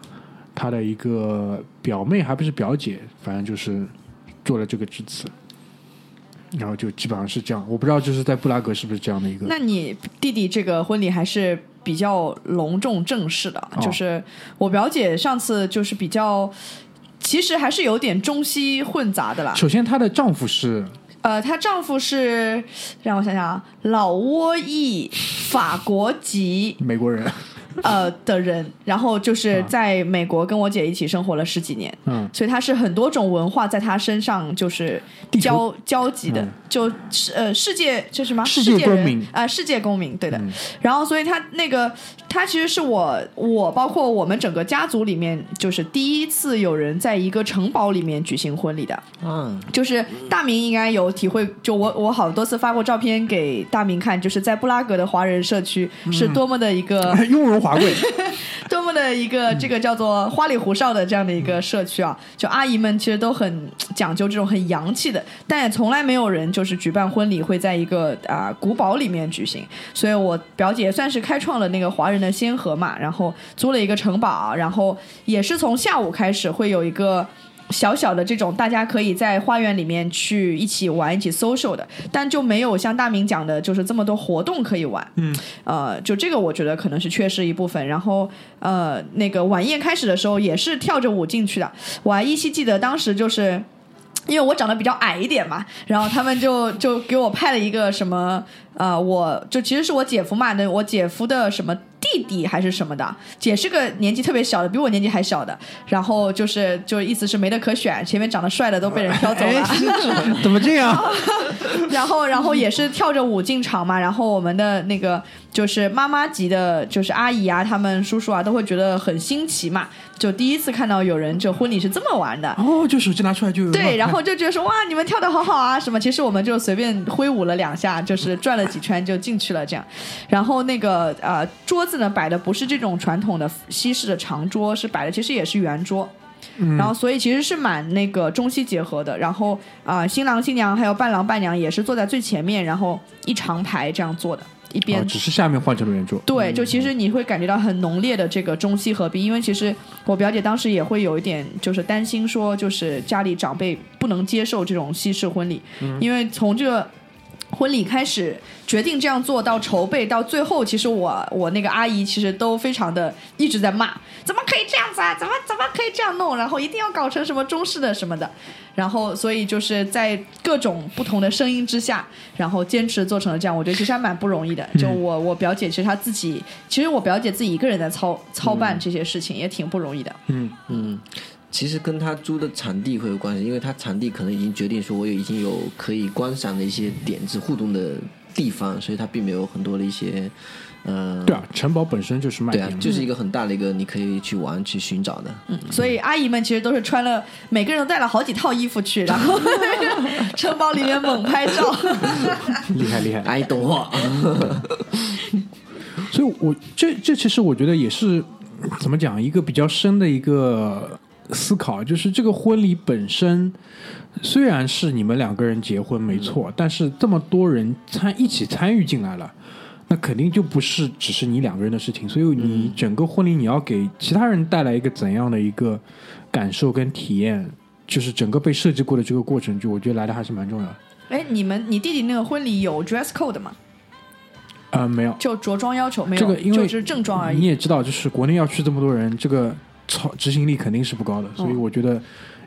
S1: 他的一个表妹，还不是表姐，反正就是做了这个致辞。然后就基本上是这样，我不知道就是在布拉格是不是这样的一个。
S3: 那你弟弟这个婚礼还是比较隆重正式的，
S1: 哦
S3: 就是我表姐上次就是比较。其实还是有点中西混杂的啦。
S1: 首先，她的丈夫是
S3: 呃，她丈夫是让我想想啊，老挝裔法国籍
S1: 美国人，
S3: 呃的人，然后就是在美国跟我姐一起生活了十几年，
S1: 嗯，
S3: 所以她是很多种文化在她身上就是交交集的
S1: 嗯，
S3: 就是呃世界这什么？
S1: 世界
S3: 人
S1: 公民。
S3: 啊、世界公民对的。
S1: 嗯。
S3: 然后所以她那个他其实是我我包括我们整个家族里面，就是第一次有人在一个城堡里面举行婚礼的。
S2: 嗯，
S3: 就是大明应该有体会，就我我好多次发过照片给大明看，就是在布拉格的华人社区是多么的一个、
S1: 雍容华贵，
S3: 多么的一个这个叫做花里胡哨的这样的一个社区啊，就阿姨们其实都很讲究这种很洋气的，但也从来没有人就是举办婚礼会在一个啊、古堡里面举行，所以我表姐算是开创了那个华人的先河嘛，然后租了一个城堡，然后也是从下午开始会有一个。小小的这种，大家可以在花园里面去一起玩、一起 social 的，但就没有像大明讲的，就是这么多活动可以玩。
S1: 嗯，
S3: 呃，就这个我觉得可能是缺失一部分。然后呃，那个晚宴开始的时候也是跳着舞进去的，我还依稀记得当时就是。因为我长得比较矮一点嘛，然后他们就就给我派了一个什么，呃，我就其实是我姐夫嘛，那我姐夫的什么弟弟还是什么的，姐是个年纪特别小的，比我年纪还小的，然后就是就意思是没得可选，前面长得帅的都被人挑走了，
S1: 怎么这样？
S3: 然后，然后也是跳着舞进场嘛。然后我们的那个就是妈妈级的，就是阿姨啊，他们叔叔啊，都会觉得很新奇嘛。就第一次看到有人就婚礼是这么玩的。
S1: 哦，就手机拿出来就有
S3: 对，然
S1: 后
S3: 后就觉得说哇，你们跳的好好啊，什么？其实我们就随便挥舞了两下，就是转了几圈就进去了这样。然后那个呃桌子呢摆的不是这种传统的西式的长桌，是摆的其实也是圆桌。然后，所以其实是蛮那个中西结合的。然后啊、新郎新娘还有伴郎伴娘也是坐在最前面，然后一长排这样坐的，一边
S1: 哦，只是下面换成了圆桌。
S3: 对，就其实你会感觉到很浓烈的这个中西合璧，因为其实我表姐当时也会有一点就是担心说，就是家里长辈不能接受这种西式婚礼，因为从这个。婚礼开始决定这样做到筹备到最后，其实我我那个阿姨其实都非常的一直在骂，怎么可以这样子啊？怎么怎么可以这样弄？然后一定要搞成什么中式的什么的，然后所以就是在各种不同的声音之下，然后坚持做成了这样。我觉得其实还蛮不容易的。就我我表姐其实她自己，其实我表姐自己一个人在操操办这些事情，也挺不容易的。
S1: 嗯，
S2: 嗯，其实跟他租的场地会有关系，因为他场地可能已经决定说，我有已经有可以观赏的一些点子互动的地方，所以他并没有很多的一些，呃，
S1: 对啊，城堡本身就是卖点，，
S2: 对啊就是一个很大的一个你可以去玩去寻找的。嗯，
S3: 所以阿姨们其实都是穿了，每个人都带了好几套衣服去，然后 城堡里面猛拍照。
S1: 厉 害厉害。
S2: 阿姨懂货，
S1: 所以我这这其实我觉得也是怎么讲一个比较深的一个思考，就是这个婚礼本身虽然是你们两个人结婚没错，但是这么多人参一起参与进来了。那肯定就不是只是你两个人的事情，所以你整个婚礼你要给其他人带来一个怎样的一个感受跟体验，就是整个被设计过的这个过程，就我觉得来的还是蛮重要的。
S3: 哎，你们你弟弟那个婚礼有 dress code 吗？
S1: 呃，没有，
S3: 就着装要求没有？
S1: 这个因为
S3: 就是正装而已。
S1: 你也知道，就是国内要去这么多人，这个操执行力肯定是不高的，所以我觉得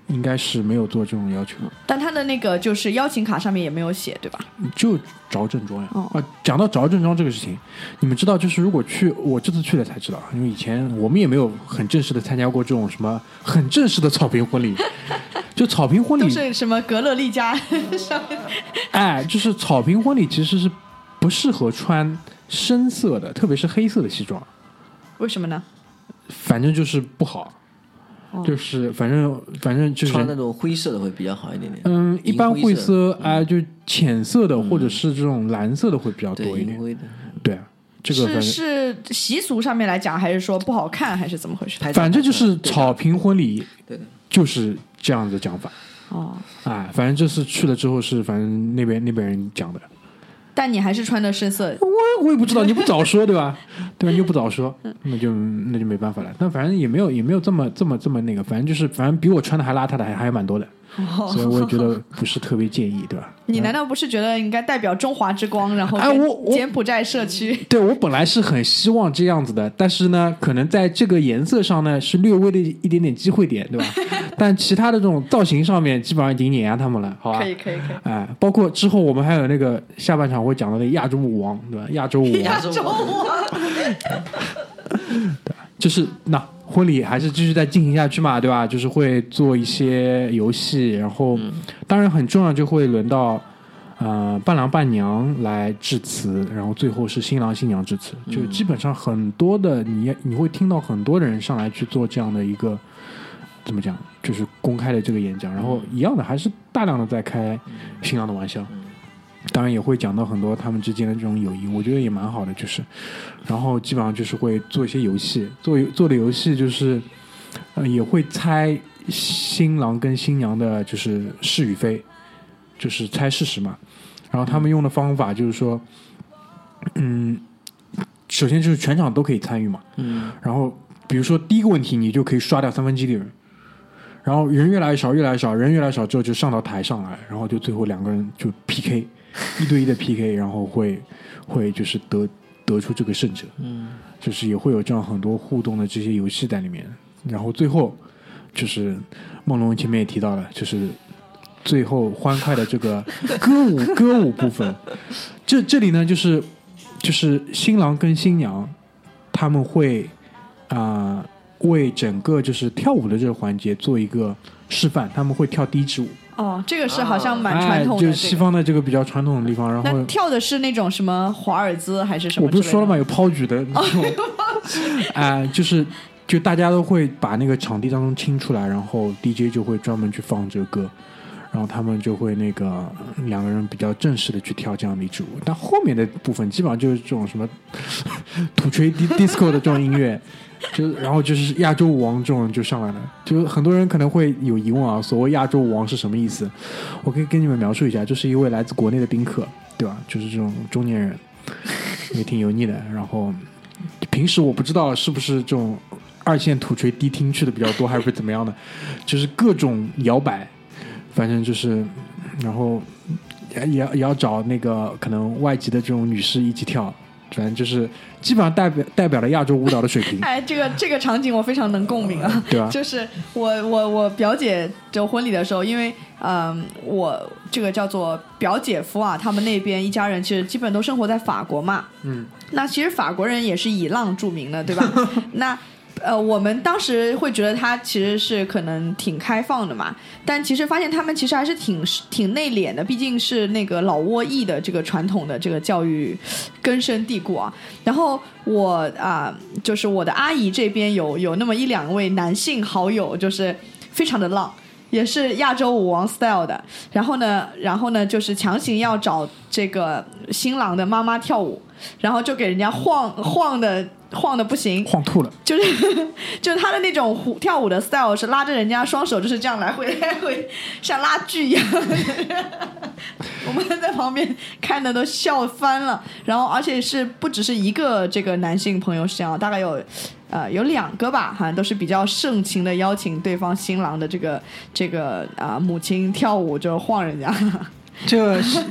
S1: 应该是没有做这种要求，
S3: 但他的那个就是邀请卡上面也没有写，对吧？
S1: 就着正装呀。
S3: 哦
S1: 啊，讲到着正装这个事情，你们知道，就是如果去，我这次去了才知道，因为以前我们也没有很正式的参加过这种什么很正式的草坪婚礼，就草坪婚
S3: 都
S1: 礼，
S3: 是什么格勒丽佳上面？
S1: 哎，就是草坪婚礼其实是不适合穿深色的，特别是黑色的西装。
S3: 为什么呢？
S1: 反正就是不好，
S3: 哦
S1: 就是反正反正就是
S2: 穿那种灰色的会比较好一点点。
S1: 嗯，一般
S2: 银灰
S1: 灰色
S2: 色
S1: 啊、就浅色的、或者是这种蓝色的会比较多一点。对啊，这个
S3: 是是习俗上面来讲，还是说不好看，还是怎么回事？
S1: 反正就是草坪婚礼
S2: 对的，
S1: 就是这样的讲法。
S3: 哦，
S1: 哎，反正这次去了之后是，反正那边那边人讲的，
S3: 但你还是穿的深色。
S1: 我我也不知道，你不早说对吧？对吧？又不早说，那就那就没办法了。但反正也没有也没有这么这么这么那个，反正就是反正比我穿的还邋遢的还还蛮多的。所以我也觉得不是特别建议，对吧？
S3: 你难道不是觉得应该代表中华之光，然后柬埔寨社区？
S1: 对我本来是很希望这样子的，但是呢，可能在这个颜色上呢是略微的一点点机会点，对吧？但其他的这种造型上面基本上已经碾压他们了，好吧？
S3: 可以可以可以。
S1: 哎，包括之后我们还有那个下半场会讲到的亚洲舞王，对吧？亚洲舞王
S2: 亚洲
S3: 周啊，
S1: 就是那婚礼还是继续再进行下去嘛，对吧？就是会做一些游戏，然后、当然很重要就会轮到呃伴郎伴娘来致辞，然后最后是新郎新娘致辞，就基本上很多的你你会听到很多人上来去做这样的一个怎么讲，就是公开的这个演讲，然后一样的还是大量的在开新郎的玩笑。当然也会讲到很多他们之间的这种友谊，我觉得也蛮好的，就是，然后基本上就是会做一些游戏，做做的游戏就是，呃，也会猜新郎跟新娘的就是是与非，就是猜事实嘛。然后他们用的方法就是说，嗯，首先就是全场都可以参与嘛，
S2: 嗯，
S1: 然后比如说第一个问题，你就可以刷掉三分之一的人，然后人越来越少，越来越少，人越来越少之后就上到台上来，然后就最后两个人就 PK，一对一的 PK，然后会会就是得得出这个胜者，
S2: 嗯，
S1: 就是也会有这样很多互动的这些游戏在里面，然后最后就是梦龙前面也提到了，就是最后欢快的这个 歌舞歌舞部分，这这里呢就是就是新郎跟新娘他们会啊、为整个就是跳舞的这个环节做一个示范，他们会跳第一支舞，
S3: 哦，这个是好像蛮传统
S1: 哎，就。是西方的这个比较传统的地方，然后
S3: 跳的是那种什么华尔兹还是什么？
S1: 我不是说了吗？？有抛举的那种，啊、就是就大家都会把那个场地当中清出来，然后 DJ 就会专门去放这个歌，然后他们就会那个两个人比较正式的去跳这样的一支舞。但后面的部分基本上就是这种什么 土锤 di- disco 的这种音乐。就然后就是亚洲舞王这种就上来了，就很多人可能会有疑问啊，所谓亚洲舞王是什么意思？我可以跟你们描述一下，就是一位来自国内的宾客，对吧？就是这种中年人，也挺油腻的。然后平时我不知道是不是这种二线土锤迪厅去的比较多，还是怎么样的，就是各种摇摆，反正就是，然后也也也要找那个可能外籍的这种女士一起跳，反正就是基本上代表代表了亚洲舞蹈的水平，
S3: 哎，这个这个场景我非常能共鸣啊。
S1: 对吧？
S3: 就是我我我表姐就婚礼的时候，因为嗯，我这个叫做表姐夫啊，他们那边一家人其实基本都生活在法国嘛。
S1: 嗯，
S3: 那其实法国人也是以浪著名的，对吧？那呃，我们当时会觉得他其实是可能挺开放的嘛，但其实发现他们其实还是挺挺内敛的，毕竟是那个老挝裔的这个传统的这个教育根深蒂固啊。然后我啊、就是我的阿姨这边有有那么一两位男性好友，就是非常的浪。也是亚洲舞王 style 的，然后呢，然后呢，就是强行要找这个新郎的妈妈跳舞，然后就给人家晃晃的晃的不行，
S1: 晃吐了，
S3: 就是 就是他的那种舞跳舞的 style 是拉着人家双手就是这样来回 来回，像拉锯一样。我们在旁边看的都笑翻了，然后而且是不只是一个这个男性朋友是这样，大概有呃有两个吧，好像都是比较盛情的邀请对方新郎的这个这个啊、母亲跳舞就晃人家。
S1: 这个新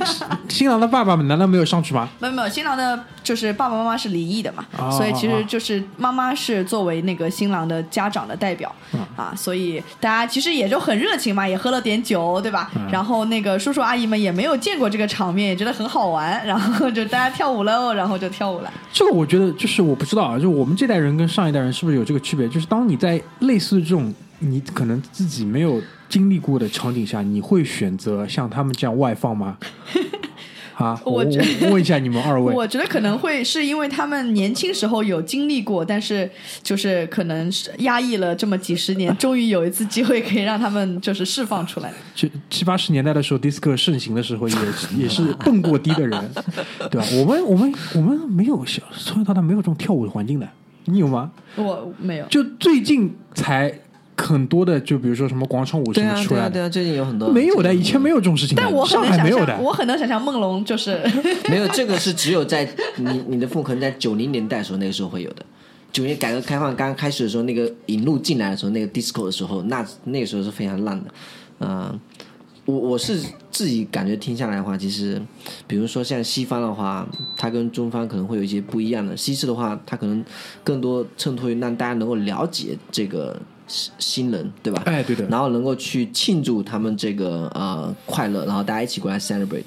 S1: 新郎的爸爸们难道没有上去吗？
S3: 没有没有，新郎的就是爸爸妈妈是离异的嘛，
S1: 哦
S3: 所以其实就是妈妈是作为那个新郎的家长的代表、
S1: 嗯
S3: 啊，所以大家其实也就很热情嘛，也喝了点酒，对吧？
S1: 嗯
S3: 然后那个叔叔阿姨们也没有见过这个场面，也觉得很好玩，然后就大家跳舞喽，然后就跳舞了。
S1: 这个我觉得就是我不知道啊，就我们这代人跟上一代人是不是有这个区别？就是当你在类似这种你可能自己没有经历过的场景下，你会选择像他们这样外放吗？啊，我
S3: 我
S1: 问一下你们二位，
S3: 我觉得可能会是因为他们年轻时候有经历过，但是就是可能是压抑了这么几十年，终于有一次机会可以让他们就是释放出来。
S1: 就七八十年代的时候，disco 盛行的时候也，也是蹦过迪的人，对吧？我们我们我们没有小从小到大没有这种跳舞的环境的，你有吗？
S3: 我没有。
S1: 就最近才很多的，就比如说什么广场舞什
S2: 对啊，对啊，
S1: 么出来的，
S2: 对啊，最近有很多
S1: 没有的，以前没有这种事情，
S3: 但我很
S1: 上
S3: 能想
S1: 没有的。
S3: 我很能想象梦龙就是
S2: 没有这个是只有在你你的父母可能在九零年代的时候，那个时候会有的。九年改革开放刚刚开始的时候，那个引入进来的时候，那个 disco 的时候，那那个时候是非常烂的。啊、我我是自己感觉听下来的话，其实，比如说像西方的话，它跟中方可能会有一些不一样的。西式的话，它可能更多衬托于让大家能够了解这个新新人，对吧？
S1: 哎，对的，
S2: 然后能够去庆祝他们这个呃快乐，然后大家一起过来 celebrate。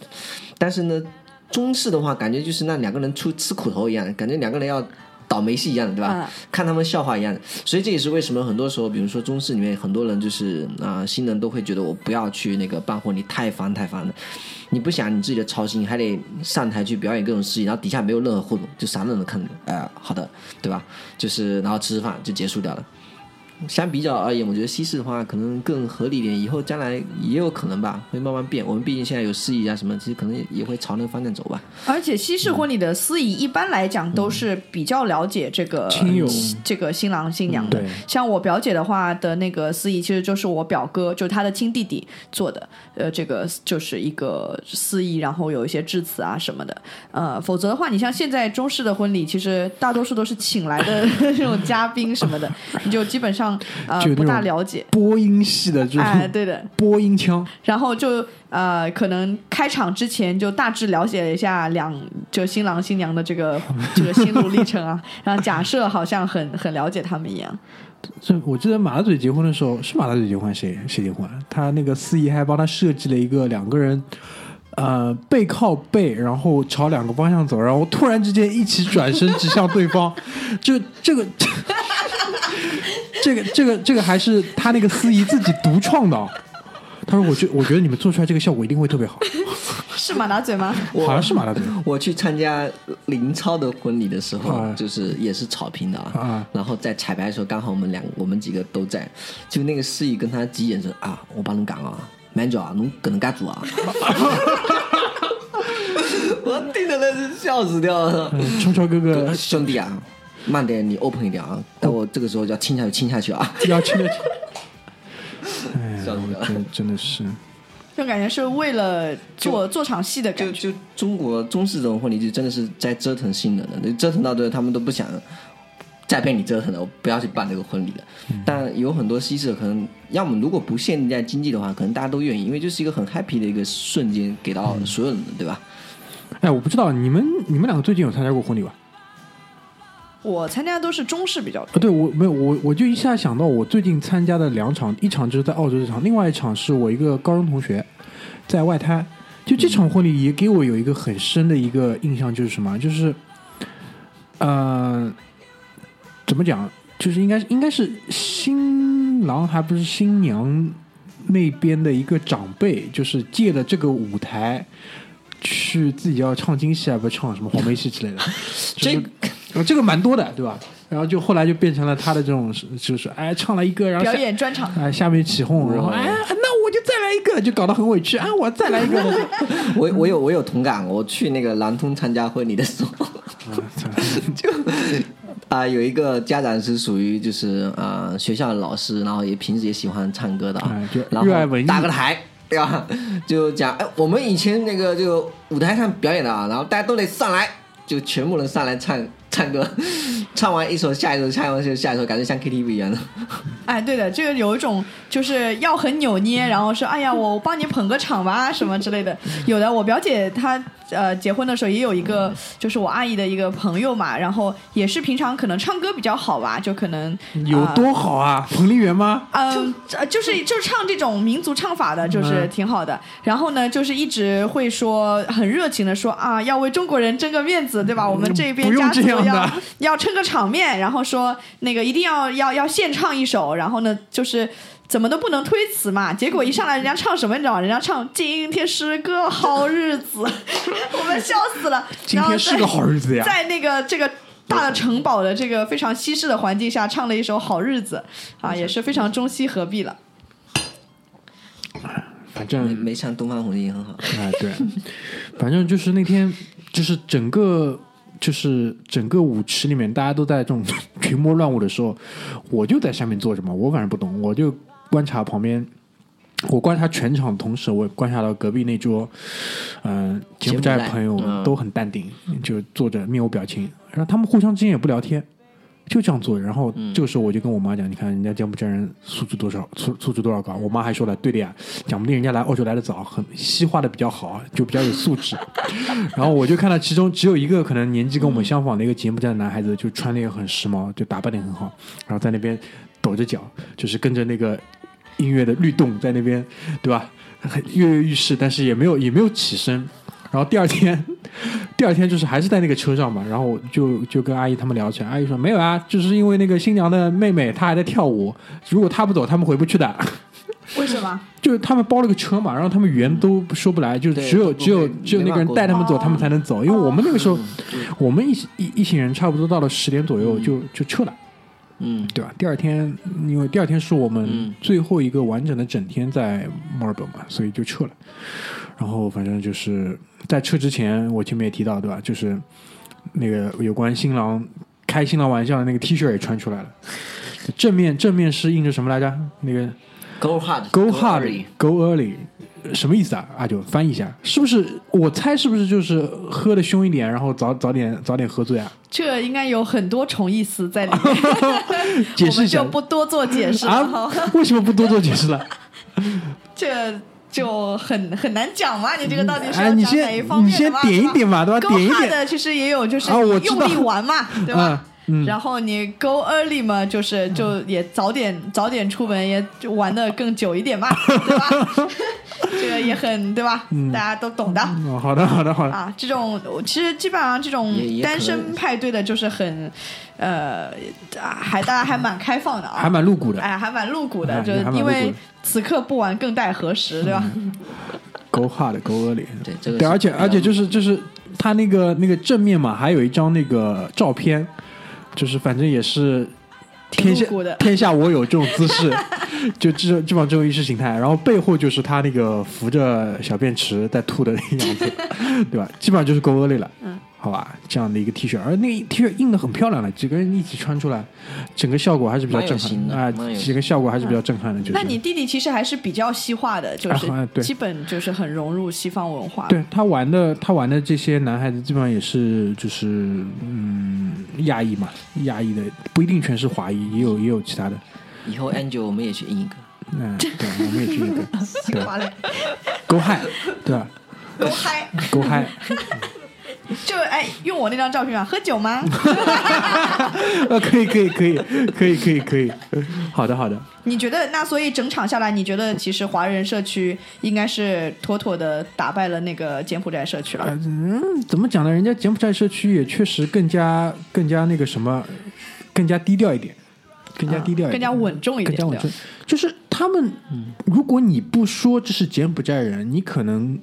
S2: 但是呢，中式的话，感觉就是那两个人出吃苦头一样，感觉两个人要倒霉戏一样的，对吧？
S3: 嗯
S2: 看他们笑话一样的。所以这也是为什么很多时候，比如说中式里面很多人就是啊、新人都会觉得我不要去那个办婚礼，太烦太烦了。你不想你自己的操心，还得上台去表演各种事情，然后底下没有任何互动，就啥都能看着。哎、好的，对吧？就是然后吃吃饭就结束掉了。相比较而言，我觉得西式的话可能更合理一点，以后将来也有可能吧，会慢慢变。我们毕竟现在有司仪啊什么，其实可能也会朝那个方向走吧。
S3: 而且西式婚礼的司仪一般来讲都是比较了解这个
S1: 亲友
S3: 这个新郎新娘的。
S1: 对
S3: 像我表姐的话的那个司仪，其实就是我表哥，就是他的亲弟弟做的。呃，这个就是一个司仪，然后有一些致辞啊什么的。呃，否则的话，你像现在中式的婚礼，其实大多数都是请来的 这种嘉宾什么的，你就基本上呃不大了解。
S1: 播音系的这
S3: 哎，对的，
S1: 播音腔，
S3: 然后就呃，可能开场之前就大致了解了一下两就新郎新娘的这个 这个心路历程啊，然后假设好像很很了解他们一样。
S1: 这我记得马大嘴结婚的时候是马大嘴结婚谁谁结婚？他那个司仪还帮他设计了一个两个人。呃，背靠背，然后朝两个方向走，然后突然之间一起转身指向对方，就这个这个这个这个还是他那个司仪自己独创的哦。他说：“我觉我觉得你们做出来这个效果一定会特别好，
S3: 是马大嘴吗？
S1: 好像是马大嘴。
S2: 我去参加林超的婚礼的时候，
S1: 啊
S2: 就是也是草坪的啊，
S1: 啊
S2: 然后在彩排的时候，刚好我们两我们几个都在，就那个司仪跟他急眼说啊，我帮你赶啊，man 啊，侬搿能介做啊，我听的那是笑死掉了。
S1: 嗯，超超哥哥
S2: 兄弟啊，慢点，你 open 一点啊！但我这个时候要亲下去，亲下去啊！
S1: 要亲下去，哎呀，
S2: 笑死了
S1: 我真真的是。”
S3: 就感觉是为了做做场戏的感觉。
S2: 就就中国中式这种婚礼，就真的是在折腾新人的，就折腾到最后他们都不想再被你折腾了，我不要去办这个婚礼了。但有很多西式可能，要么如果不限在经济的话，可能大家都愿意，因为就是一个很 happy 的一个瞬间，给到所有人的，对吧？
S1: 哎，我不知道你们你们两个最近有参加过婚礼吧？
S3: 我参加的都是中式比较多。
S1: 啊，对我没有我我就一下想到我最近参加的两场，一场就是在澳洲这场，另外一场是我一个高中同学在外滩。就这场婚礼也给我有一个很深的一个印象，就是什么？就是，呃，怎么讲？就是应该应该是新郎还不是新娘那边的一个长辈，就是借了这个舞台去自己要唱京戏啊，不唱什么黄梅戏之类的。就是呃这个蛮多的，对吧？然后就后来就变成了他的这种，就是哎唱了一个，然后
S3: 表演专场，
S1: 哎下面起哄，然后哎那我就再来一个，就搞得很委屈啊，我再来一个。
S2: 我我有我有同感，我去那个南通参加婚礼的时候，就啊、有一个家长是属于就是啊、学校的老师，然后也平时也喜欢唱歌的啊
S1: 哎就，
S2: 然后
S1: 热爱文艺
S2: 打个台。对吧？就讲哎，我们以前那个就舞台上表演的啊，然后大家都得上来，就全部人上来唱唱歌，唱完一首下一首，唱完就下一首，感觉像 KTV 一样的。
S3: 哎，对的，这个有一种就是要很扭捏，然后说哎呀，我帮你捧个场吧什么之类的。有的，我表姐她呃结婚的时候也有一个，就是我阿姨的一个朋友嘛，然后也是平常可能唱歌比较好吧，就可能
S1: 有多好啊？彭丽媛吗？
S3: 嗯，呃，就是就是唱这种民族唱法的，就是
S1: 嗯
S3: 挺好的。然后呢，就是一直会说很热情的说啊，要为中国人争个面子，对吧？我们这边家族要 要撑个场面，然后说那个一定要要要献唱一首，然后呢就是。怎么都不能推辞嘛，结果一上来人家唱什么你知道吗？人家唱今天是个好日子，我们笑死了。
S1: 今天是个好日子呀！
S3: 在那个这个大的城堡的这个非常西式的环境下，唱了一首《好日子》啊，也是非常中西合璧了。
S1: 反正
S2: 没没唱东方红也很好。
S1: 啊，对，反正就是那天，就是整个就是整个舞池里面，大家都在这种 群魔乱舞的时候，我就在下面做什么，我反正不懂，我就观察旁边。我观察全场的同时，我观察到隔壁那桌，嗯、柬埔寨
S2: 柬埔寨
S1: 朋友
S2: 嗯
S1: 都很淡定，就坐着面无表情，然后他们互相之间也不聊天，就这样做。然后这个时候我就跟我妈讲，你看人家柬埔寨人素质多少，素素质多少高。我妈还说了，对的呀，讲不定人家来澳洲来的早，很西化的比较好，就比较有素质。然后我就看到其中只有一个可能年纪跟我们相仿的一个柬埔寨的男孩子，就穿的也很时髦，就打扮的很好，然后在那边抖着脚，就是跟着那个音乐的律动在那边，对吧？很跃跃欲试，但是也没有也没有起身。然后第二天，第二天就是还是在那个车上嘛，然后就就跟阿姨他们聊起来，阿姨说没有啊，就是因为那个新娘的妹妹她还在跳舞，如果她不走，他们回不去的。
S3: 为什么？
S1: 就是他们包了个车嘛，然后他们语言都说不来，就只有只有只有那个人带他们走，他们才能走。因为我们那个时候，
S2: 嗯
S1: 我们一一一行人差不多到了十点左右就就撤了。
S2: 嗯
S1: 对吧？第二天，因为第二天是我们
S2: 嗯
S1: 最后一个完整的整天在墨尔本嘛，所以就撤了。然后反正就是在撤之前，我前面也提到，对吧？就是那个有关新郎开新郎玩笑的那个 T 恤也穿出来了。正面正面是印着什么来着？那个
S2: ，Go hard,
S1: Go
S2: early
S1: hard, go early，什么意思啊？阿九翻译一下，是不是？我猜是不是就是喝的凶一点，然后早早点早点喝醉啊？
S3: 这应该有很多重意思在里面，
S1: 解释一下
S3: 我们就不多做解释了。
S1: 啊，为什么不多做解释了？
S3: 这就很很难讲嘛。你这个到底是哪一
S1: 先你先
S3: 方面的嘛？
S1: 点一点嘛，对吧？点一点，
S3: 的其实也有，就是用力玩嘛，对吧？
S1: 嗯
S3: 然后你 go early 嘛，就是就也早点早点出门，也就玩的更久一点嘛，对吧？这个也很对吧？大家都懂的。
S1: 哦，好的，好的，好的。
S3: 啊，这种其实基本上这种单身派对的，就是很，呃，啊还大家还蛮开放的啊，
S1: 还蛮露骨的
S3: 哎，还蛮露骨的，
S1: 哎
S3: 就是因为此刻不玩更待何时，对吧
S1: ？Go hard, go early。
S2: 对这个
S1: 对，而且而且就是就是他那个那个正面嘛，还有一张那个照片，就是反正也是天下天下我有这种姿势，就这种基本上这种意识形态。然后背后就是他那个扶着小便池在吐的那个样子，对吧？基本上就是 go early 了。
S3: 嗯。
S1: 好吧，这样的一个 T 恤，而那个 T 恤印的很漂亮了，几个人一起穿出来，整个效果还是比较震
S2: 撼的
S1: 撼啊，几个效果还是比较震撼的。就是
S3: 那你弟弟其实还是比较西化的，就是基本就是很融入西方文化。
S1: 对他玩的，他玩的这些男孩子基本上也是就是嗯亚裔嘛，亚裔的不一定全是华裔，也有也有其他的。
S2: 以后 Angel 我们也去印一个，
S1: 嗯，对，我们也去印一个，对
S3: 华嘞
S1: ，，Go High，对吧
S3: 够嗨
S1: ！？Go High，
S3: 就哎，用我那张照片啊，喝酒吗？
S1: 呃，可以可以可以可以可以可以，好的好的，
S3: 你觉得那所以整场下来，你觉得其实华人社区应该是妥妥的打败了那个柬埔寨社区了？
S1: 嗯，怎么讲呢？人家柬埔寨社区也确实更加更加那个什么，更加低调一点，更加低调一点，
S3: 更加稳重一点，
S1: 更加稳重。就是他们，如果你不说这是柬埔寨人，你可能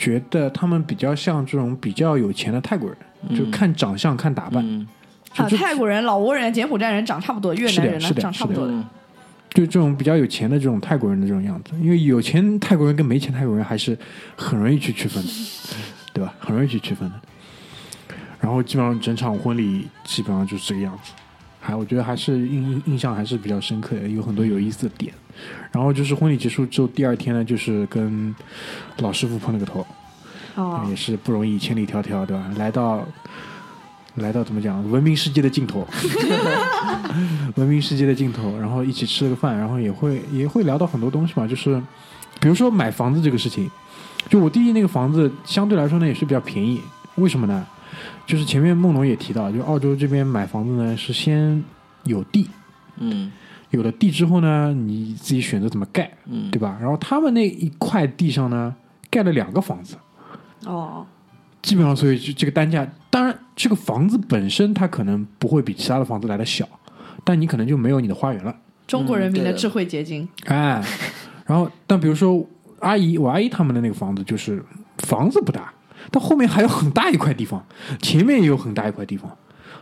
S1: 觉得他们比较像这种比较有钱的泰国人，就看长相、看打扮，
S2: 嗯
S3: 啊，
S1: 就
S3: 泰国人、老挝人、柬埔寨人长差不多，越南人长差不多
S1: 就这种比较有钱的这种泰国人的这种样子。因为有钱泰国人跟没钱泰国人还是很容易去区分的，对吧？很容易去区分的。然后基本上整场婚礼基本上就是这个样子，还我觉得还是印印印象还是比较深刻的，有很多有意思的点。然后就是婚礼结束之后，第二天呢，就是跟老师傅碰了个头，
S3: 哦。
S1: 也是不容易，千里迢迢，对吧？来到来到怎么讲，文明世界的尽头，文明世界的尽头，然后一起吃了个饭，然后也会也会聊到很多东西嘛，就是比如说买房子这个事情，就我弟弟那个房子相对来说呢也是比较便宜，为什么呢？就是前面梦龙也提到，就澳洲这边买房子呢是先有地，
S2: 嗯
S1: 有了地之后呢，你自己选择怎么盖，
S2: 嗯，
S1: 对吧？然后他们那一块地上呢盖了两个房子。
S3: 哦，
S1: 基本上，所以就这个单价，当然这个房子本身它可能不会比其他的房子来的小，但你可能就没有你的花园了，
S3: 中国人民
S2: 的
S3: 的智慧结晶。
S1: 哎。然后，但比如说阿姨，我阿姨他们的那个房子就是房子不大，但后面还有很大一块地方，前面也有很大一块地方，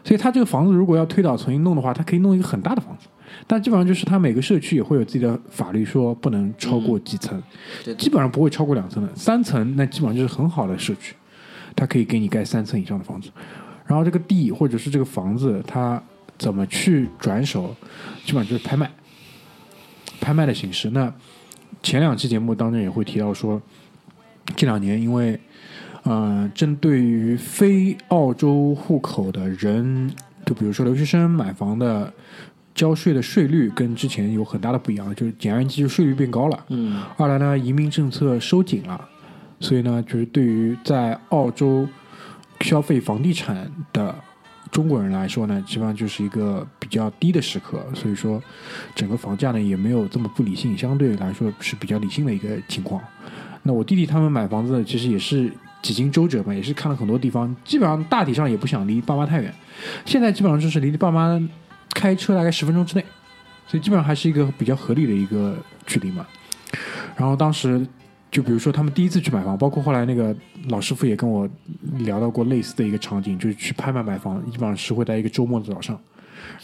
S1: 所以他这个房子如果要推倒重新弄的话，他可以弄一个很大的房子。但基本上就是它每个社区也会有自己的法律，说不能超过几层，基本上不会超过两层的，三层那基本上就是很好的社区，它可以给你盖三层以上的房子。然后这个地或者是这个房子，它怎么去转手，基本上就是拍卖，拍卖的形式。那前两期节目当中也会提到说，这两年因为呃，针对于非澳洲户口的人就比如说留学生买房的交税的税率跟之前有很大的不一样，就是简而言之，就税率变高了。
S2: 嗯
S1: 二来呢，移民政策收紧了，所以呢，就是对于在澳洲消费房地产的中国人来说呢，基本上就是一个比较低的时刻，所以说整个房价呢也没有这么不理性，相对来说是比较理性的一个情况。那我弟弟他们买房子，其实也是几经周折嘛，也是看了很多地方，基本上大体上也不想离爸妈太远。现在基本上就是离爸妈开车大概十分钟之内，所以基本上还是一个比较合理的一个距离嘛。然后当时就比如说他们第一次去买房，包括后来那个老师傅也跟我聊到过类似的一个场景，就是去拍卖买房，基本上是会在一个周末的早上，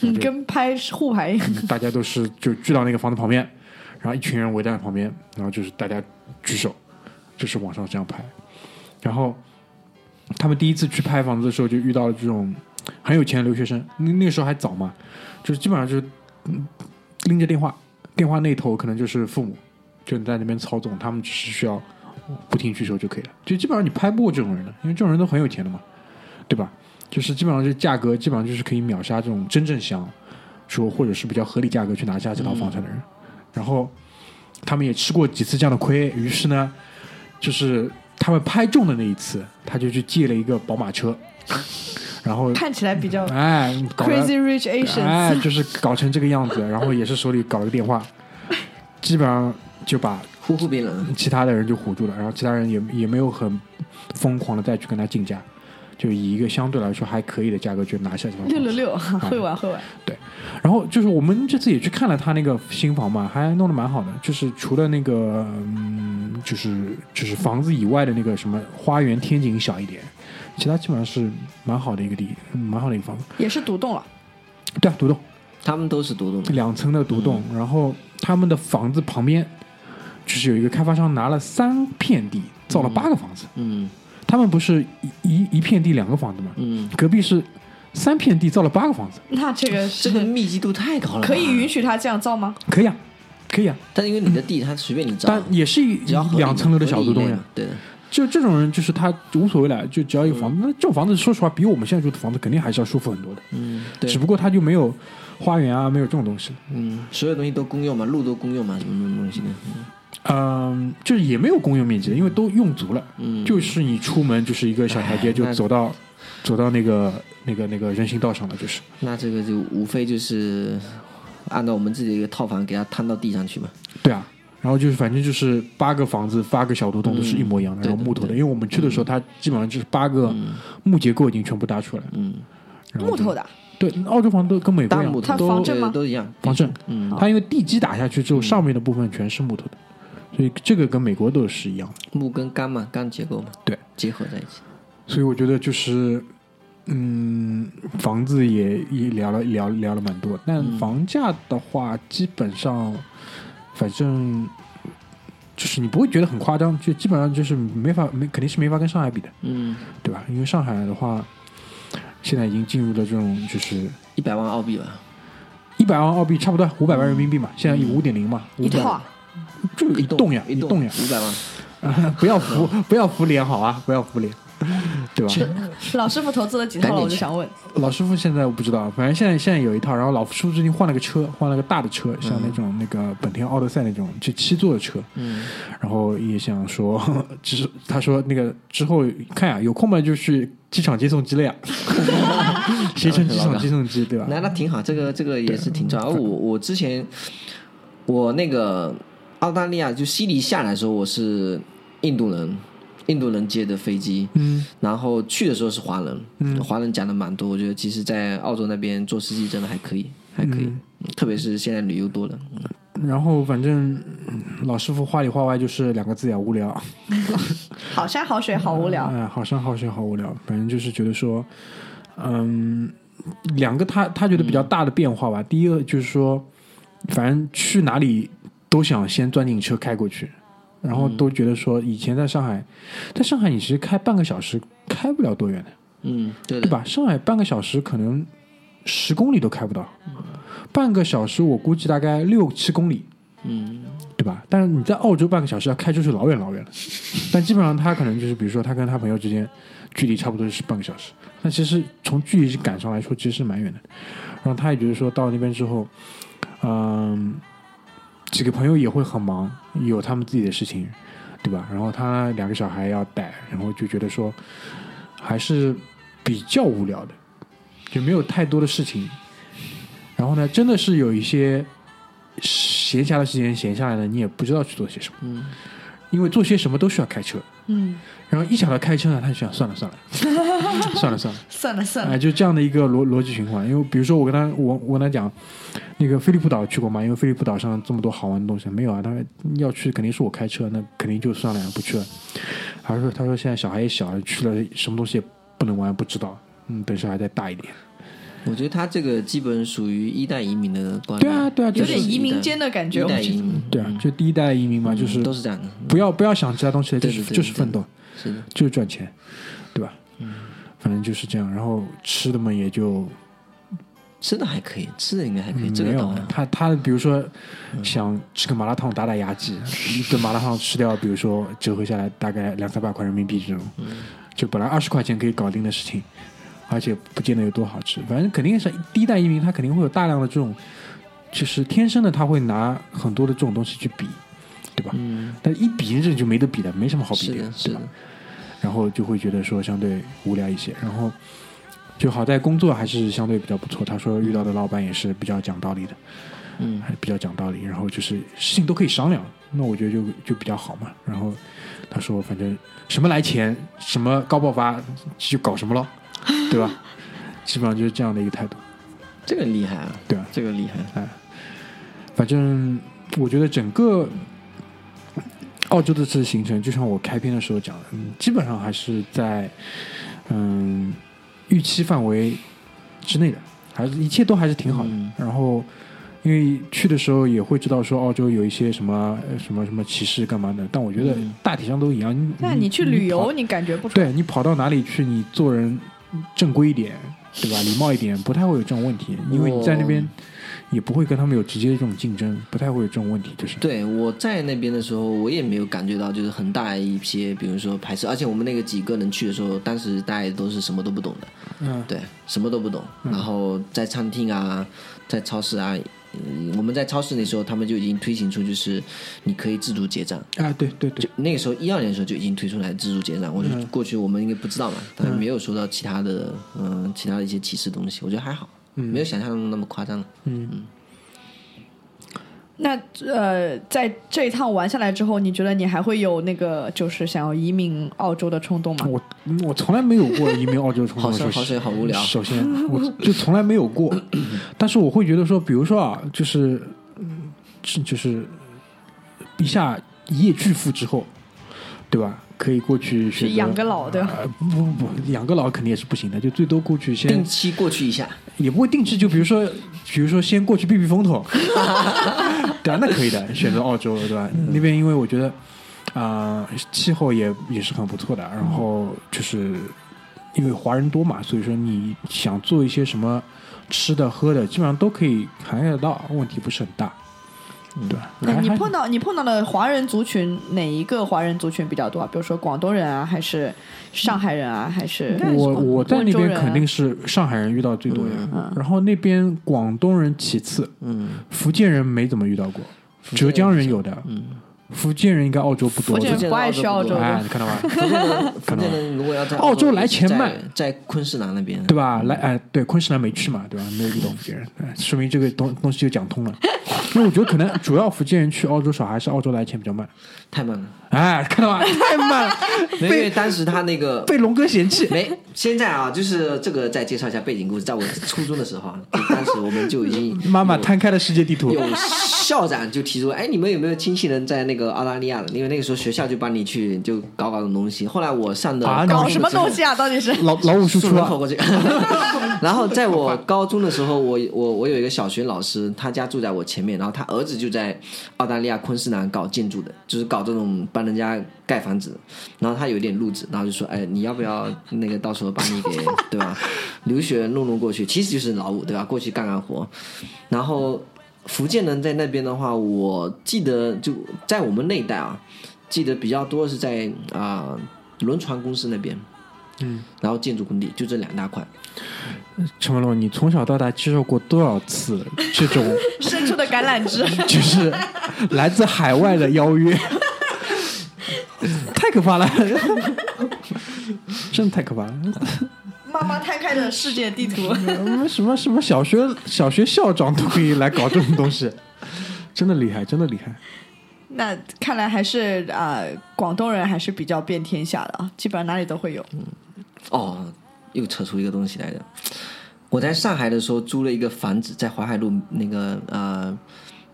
S1: 嗯
S3: 跟拍互拍一样。
S1: 大家都是就聚到那个房子旁边，然后一群人围在旁边，然后就是大家举手，就是往上这样拍。然后他们第一次去拍房子的时候，就遇到了这种很有钱的留学生，那那个时候还早嘛，就是基本上就是嗯拎着电话，电话那头可能就是父母，就在那边操纵，他们只是需要不停举手就可以了。就基本上你拍不过这种人的，因为这种人都很有钱的嘛，对吧？就是基本上这价格基本上就是可以秒杀这种真正想说或者是比较合理价格去拿下这套房产的人。然后他们也吃过几次这样的亏，于是呢，就是他们拍中的那一次，他就去借了一个宝马车，然后
S3: 看起来比较
S1: 哎
S3: Crazy Rich Asians，、
S1: 哎，就是搞成这个样子，然后也是手里搞了个电话，基本上就把
S2: 呼呼别人，
S1: 其他的人就唬住了，然后其他人也也没有很疯狂的再去跟他竞价，就以一个相对来说还可以的价格就拿下这套房。
S3: 六六六，会玩会玩。
S1: 对然后就是我们这次也去看了他那个新房嘛，还弄得蛮好的，就是除了那个嗯，就是就是房子以外的那个什么花园天井小一点，其他基本上是蛮好的一个地，嗯蛮好的一个房子。
S3: 也是独栋了，
S1: 对啊，独栋。
S2: 他们都是独栋，
S1: 两层的独栋，然后他们的房子旁边就是有一个开发商拿了三片地造了八个房子，
S2: 嗯。
S1: 他们不是一一一片地两个房子吗？
S2: 嗯，
S1: 隔壁是三片地造了八个房子，
S3: 那这个
S2: 这个密集度太高了，
S3: 可以允许他这样造吗？
S1: 可以啊，可以啊，
S2: 但因为你的地，他随便你造，
S1: 但也是一两层楼的小独栋呀。
S2: 对。的，
S1: 就这种人，就是他无所谓了，就只要一个房子，那这种房子说实话，比我们现在住的房子肯定还是要舒服很多的，
S2: 嗯，对
S1: 只，不过他就没有花园啊，没有这种东西。
S2: 嗯，所有东西都公用嘛，路都公用嘛，什么什么东西的，
S1: 嗯，就是也没有公用面积的，因为都用足了。
S2: 嗯，
S1: 就是你出门就是一个小台阶，就走到走到那个那个那个人行道上了，就是。
S2: 那这个就无非就是按照我们自己的一个套房给它摊到地上去嘛，
S1: 对啊，然后就是反正就是八个房子，八个小独栋都是一模一样的，
S2: 嗯
S1: 然后木头的。
S2: 对
S1: 因为我们去的时候，它基本上就是八个
S2: 嗯。
S1: 木结构已经全部搭出来。
S2: 嗯，
S3: 木头的，
S1: 对，澳洲房都跟美国一样，都
S3: 防震吗？
S2: 都一样，
S1: 防震。
S2: 嗯，
S1: 它因为地基打下去之后，上面的部分全是木头的，所以这个跟美国都是一样的。
S2: 木跟钢嘛，钢结构嘛，
S1: 对，
S2: 结合在一起，
S1: 所以我觉得就是，嗯，房子也也聊了聊聊了蛮多，但
S2: 嗯。
S1: 房价的话，基本上，反正就是你不会觉得很夸张，就基本上就是没法没肯定是没法跟上海比的，
S2: 嗯，
S1: 对吧？因为上海的话，现在已经进入了这种就是
S2: 一百万澳币了，
S1: 一百万澳币，差不多五百万人民币嘛，现在五点零嘛，
S3: 一套。啊，
S1: 就一栋呀，
S2: 一
S1: 栋呀，
S2: 五百万，
S1: 不要浮不要浮脸好啊，不要浮脸，对吧？
S3: 老师傅投资了几套了？我就想问，
S1: 老师傅现在我不知道，反正现在现在有一套，然后老师傅最近换了个车，换了个大的车，像那种那个本田奥德赛那种就七座的车，
S2: 嗯，
S1: 然后也想说，只是他说那个之后看呀，有空嘛就去机场接送机了呀，携程机场接送机对吧？
S2: 那那挺好，这个这个也是挺重要。我我之前我那个澳大利亚就悉尼下来的时候，我是印度人，印度人接的飞机，
S1: 嗯
S2: 然后去的时候是华人，
S1: 嗯
S2: 华人讲的蛮多。我觉得其实，在澳洲那边做司机真的还可以，还可以，
S1: 嗯
S2: 特别是现在旅游多了。嗯
S1: 然后反正嗯老师傅话里话外就是两个字呀，无聊。
S3: 好山好水好无聊。
S1: 哎，好山好水好无聊，反正就是觉得说，嗯，两个他他觉得比较大的变化吧。第一个就是说，反正去哪里都想先钻进车开过去，然后都觉得说，以前在上海，在上海你其实开半个小时开不了多远的，
S2: 嗯，对，
S1: 对吧？上海半个小时可能十公里都开不到，半个小时我估计大概六七公里，
S2: 嗯，
S1: 对对吧？但是你在澳洲半个小时要开出去老远老远了，但基本上他可能就是，比如说他跟他朋友之间距离差不多是半个小时，那其实从距离感上来说，其实是蛮远的。然后他也觉得说到那边之后，嗯，几个朋友也会很忙，有他们自己的事情，对吧？然后他两个小孩要带，然后就觉得说还是比较无聊的，就没有太多的事情。然后呢，真的是有一些闲暇的时间闲下来呢，你也不知道去做些什么，
S2: 嗯
S1: 因为做些什么都需要开车。
S3: 嗯，
S1: 然后一想到开车呢，他就想算了算了，算了 算了，哎，
S3: 算了算了，哎
S1: 就这样的一个逻逻辑循环。因为比如说我跟他我我跟他讲，那个飞利浦岛去过吗？因为飞利浦岛上这么多好玩的东西，没有啊。他说要去肯定是我开车，那肯定就算了，不去了。他说他说现在小孩也小，去了什么东西也不能玩，不知道。嗯，等小孩再大一点。
S2: 我觉得他这个基本属于一代移民的观念，
S1: 对啊对啊，
S3: 有点移民间的感觉，
S2: 一
S3: 我觉得
S2: 代移民，
S1: 对啊，
S2: 嗯
S1: 就第一代移民嘛，就是
S2: 都是这样的，
S1: 不要不要想其他东西，就是就是奋斗，
S2: 是的，
S1: 就是赚钱，对吧？嗯，反正就是这样。然后吃的嘛，也就
S2: 吃的还可以，吃的应该还可以，
S1: 嗯没有
S2: 这个倒
S1: 他他比如说想吃个麻辣烫打打牙祭，一顿麻辣烫吃掉，比如说折合下来大概两三百块人民币这种，就本来二十块钱可以搞定的事情，而且不见得有多好吃。反正肯定是第一代移民，他肯定会有大量的这种，就是天生的他会拿很多的这种东西去比，对吧？
S2: 嗯，
S1: 但一比这就没得比的，没什么好比
S2: 是的，是
S1: 对吧
S2: 的？，
S1: 然后就会觉得说相对无聊一些。然后就好在工作还是相对比较不错。他说遇到的老板也是比较讲道理的，
S2: 嗯
S1: 还比较讲道理。然后就是事情都可以商量，那我觉得就就比较好嘛。然后他说反正什么来钱，什么高爆发就搞什么咯，对吧？基本上就是这样的一个态度，
S2: 这个厉害啊，
S1: 对吧？
S2: 这个厉害，哎
S1: 反正我觉得整个澳洲这次行程，就像我开篇的时候讲的，嗯，基本上还是在嗯预期范围之内的，还是一切都还是挺好的。
S2: 嗯
S1: 然后因为去的时候也会知道说澳洲有一些什么呃什么什么歧视干嘛的，但我觉得
S2: 嗯
S1: 大体上都一样。你
S3: 那你去旅游，
S1: 跑
S3: 你感觉不出来。
S1: 对你跑到哪里去，你做人正规一点，对吧？礼貌一点，不太会有这种问题，因为你在那边也不会跟他们有直接的这种竞争，不太会有这种问题，就是。
S2: 对，我在那边的时候，我也没有感觉到就是很大一些，比如说排斥，而且我们那个几个人去的时候，当时大家都是什么都不懂的，
S1: 嗯，
S2: 对，什么都不懂。然后在餐厅啊，在超市啊，嗯我们在超市那时候，他们就已经推行出就是你可以自助结账。
S1: 啊，对对对
S2: 就，那个时候一二年的时候就已经推出来自助结账，我过去我们应该不知道嘛，但没有收到其他的嗯、其他的一些歧视东西，我觉得还好，没有想象中那么夸张。
S3: 那呃，在这一趟玩下来之后，你觉得你还会有那个就是想要移民澳洲的冲动吗？
S1: 我我从来没有过移民澳洲的冲动，
S2: 好水好水好无聊
S1: 首先，我就从来没有过，但是我会觉得说，比如说啊，就是嗯，是就是一下一夜巨富之后，对吧？可以过去选
S3: 养个老对吧？
S1: 呃不不不，养个老肯定也是不行的，就最多过去先
S2: 定期过去一下，
S1: 也不会定期，就比如说，比如说先过去避避风头，对啊，那可以的，选择澳洲，对吧？那边因为我觉得啊、气候也也是很不错的，然后就是因为华人多嘛，所以说你想做一些什么吃的喝的，基本上都可以涵盖得到，问题不是很大，对。吧？
S3: 那你碰到你碰到的华人族群哪一个华人族群比较多啊？比如说广东人啊，还是上海人啊，还是
S1: 我我在那边肯定是上海人遇到最多的，然后那边广东人其次，
S2: 嗯，
S1: 福建人没怎么遇到过，浙江人有的，
S2: 嗯，
S1: 福建人应该澳洲不多的
S3: 福建，不爱去澳洲
S1: 哎，你看到吧？
S2: 福建人，福建人如果要在
S1: 澳洲来钱慢
S2: 在昆士兰那边，
S1: 对吧？来，哎，对，昆士兰没去嘛，对吧？没有遇到福建人，哎说明这个东东西就讲通了。因为我觉得可能主要福建人去澳洲少，还是澳洲来钱比较慢。
S2: 太慢了，
S1: 哎，看到吧？太慢了，
S2: 因为当时他那个
S1: 被龙哥嫌弃。
S2: 没，现在啊，就是这个再介绍一下背景故事。在我初中的时候啊，就当时我们就已经
S1: 妈妈摊开了世界地图，
S2: 有校长就提出，哎，你们有没有亲戚人在那个澳大利亚的？因为那个时候学校就帮你去就搞搞这种东西。后来我上的
S1: 啊
S3: 搞什么东西啊？到底是
S1: 老老五输出啊
S2: 送人口，过去。然后在我高中的时候，我我我有一个小学老师，他家住在我前面，然后他儿子就在澳大利亚昆士兰搞建筑的，就是搞这种帮人家盖房子。然后他有点路子，然后就说：“哎，你要不要那个到时候把你给对吧？留学弄弄过去，其实就是劳务对吧？过去干干活。然后福建人在那边的话，我记得就在我们那一代啊，记得比较多是在啊、轮船公司那边，嗯，然后建筑工地就这两大块。
S1: 陈文龙，你从小到大接受过多少次这种
S3: 伸出的橄榄枝，
S1: 就是来自海外的邀约？太可怕了，真的太可怕了！
S3: 妈妈摊开的世界地图。
S1: 嗯什么什么小学小学校长都可以来搞这种东西，真的厉害，真的厉害。
S3: 那看来还是啊、广东人还是比较遍天下的啊，基本上哪里都会有。
S2: 嗯哦，又扯出一个东西来的。我在上海的时候租了一个房子，在淮海路那个呃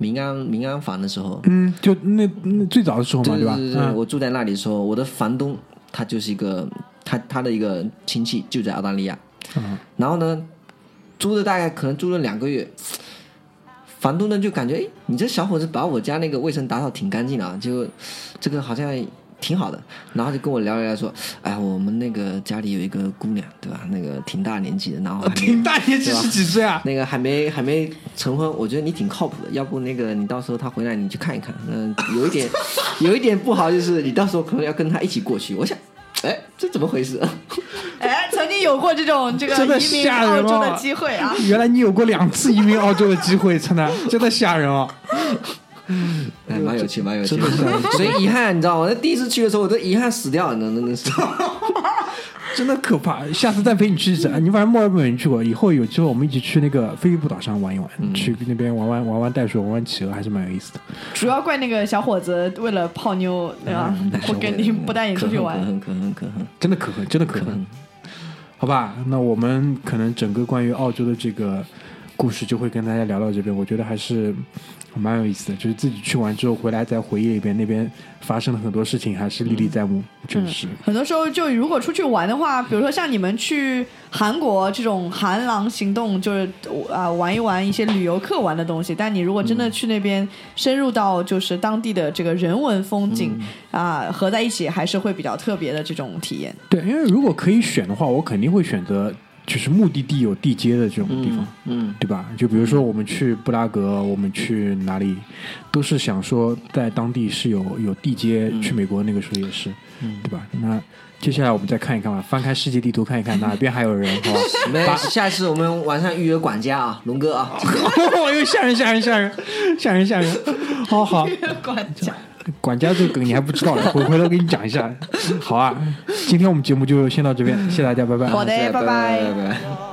S2: 民安民安房的时候，
S1: 嗯，就那那最早的时候嘛，吧？
S2: 对对对，
S1: 嗯。
S2: 我住在那里的时候，我的房东他就是一个他他的一个亲戚就在澳大利亚，
S1: 嗯。
S2: 然后呢，租了大概可能租了两个月，房东呢就感觉哎，你这小伙子把我家那个卫生打扫挺干净的啊，就这个好像挺好的，然后就跟我聊一聊说，哎，我们那个家里有一个姑娘，对吧？那个挺大年纪的，然后
S1: 挺大年纪
S2: 对吧
S1: 是几岁啊？
S2: 那个还没还没成婚，我觉得你挺靠谱的，要不那个你到时候他回来你去看一看。嗯，有一点 有一点不好就是你到时候可能要跟他一起过去。我想，哎，这怎么回事？
S3: 哎，曾经有过这种这个
S1: 真的
S3: 移民
S1: 吓人
S3: 澳洲的机会啊。
S1: 原来你有过两次移民澳洲的机会，真的真的吓人啊！
S2: 哎，蛮有趣，蛮有趣
S1: 真的是。
S2: 所以遗憾，你知道吗？那第一次去的时候，我都遗憾死掉了，真的真的是。
S1: 真的可怕，下次再陪你去一次。你反正墨尔本你去过，以后有机会我们一起去那个菲利普岛上玩一玩，去那边玩玩玩玩袋鼠，玩玩企鹅，还是蛮有意思的。
S3: 主要怪那个小伙子为了泡妞，对吧？不跟你不带你出去玩
S2: 可。恨可恨可恨。
S1: 真的可恨，真的可恨。好吧，那我们可能整个关于澳洲的这个故事就会跟大家聊到这边，我觉得还是蛮有意思的。就是自己去完之后回来再回忆一遍那边发生了很多事情，还是历历在目，真是。
S3: 很多时候，就如果出去玩的话，比如说像你们去韩国这种韩狼行动，就是啊、玩一玩一些旅游客玩的东西。但你如果真的去那边深入到就是当地的这个人文风景啊、合在一起，还是会比较特别的这种体验。
S1: 对，因为如果可以选的话，我肯定会选择就是目的地有地接的这种地方。
S2: 嗯，
S1: 对吧？就比如说我们去布拉格，我们去哪里，都是想说在当地是有有地接。去美国那个时候也是，对吧？那接下来我们再看一看吧，翻开世界地图看一看哪 边还有人，好吧？
S2: 下次我们晚上预约管家啊，龙哥啊。
S1: 哦又，吓人吓人吓人吓人吓人！好好，
S3: 管家，
S1: 管家这个梗你还不知道呢，回回头给你讲一下。好啊，今天我们节目就先到这边，谢谢大家，拜拜。
S3: 好的，拜
S2: 拜
S3: 拜
S2: 拜拜。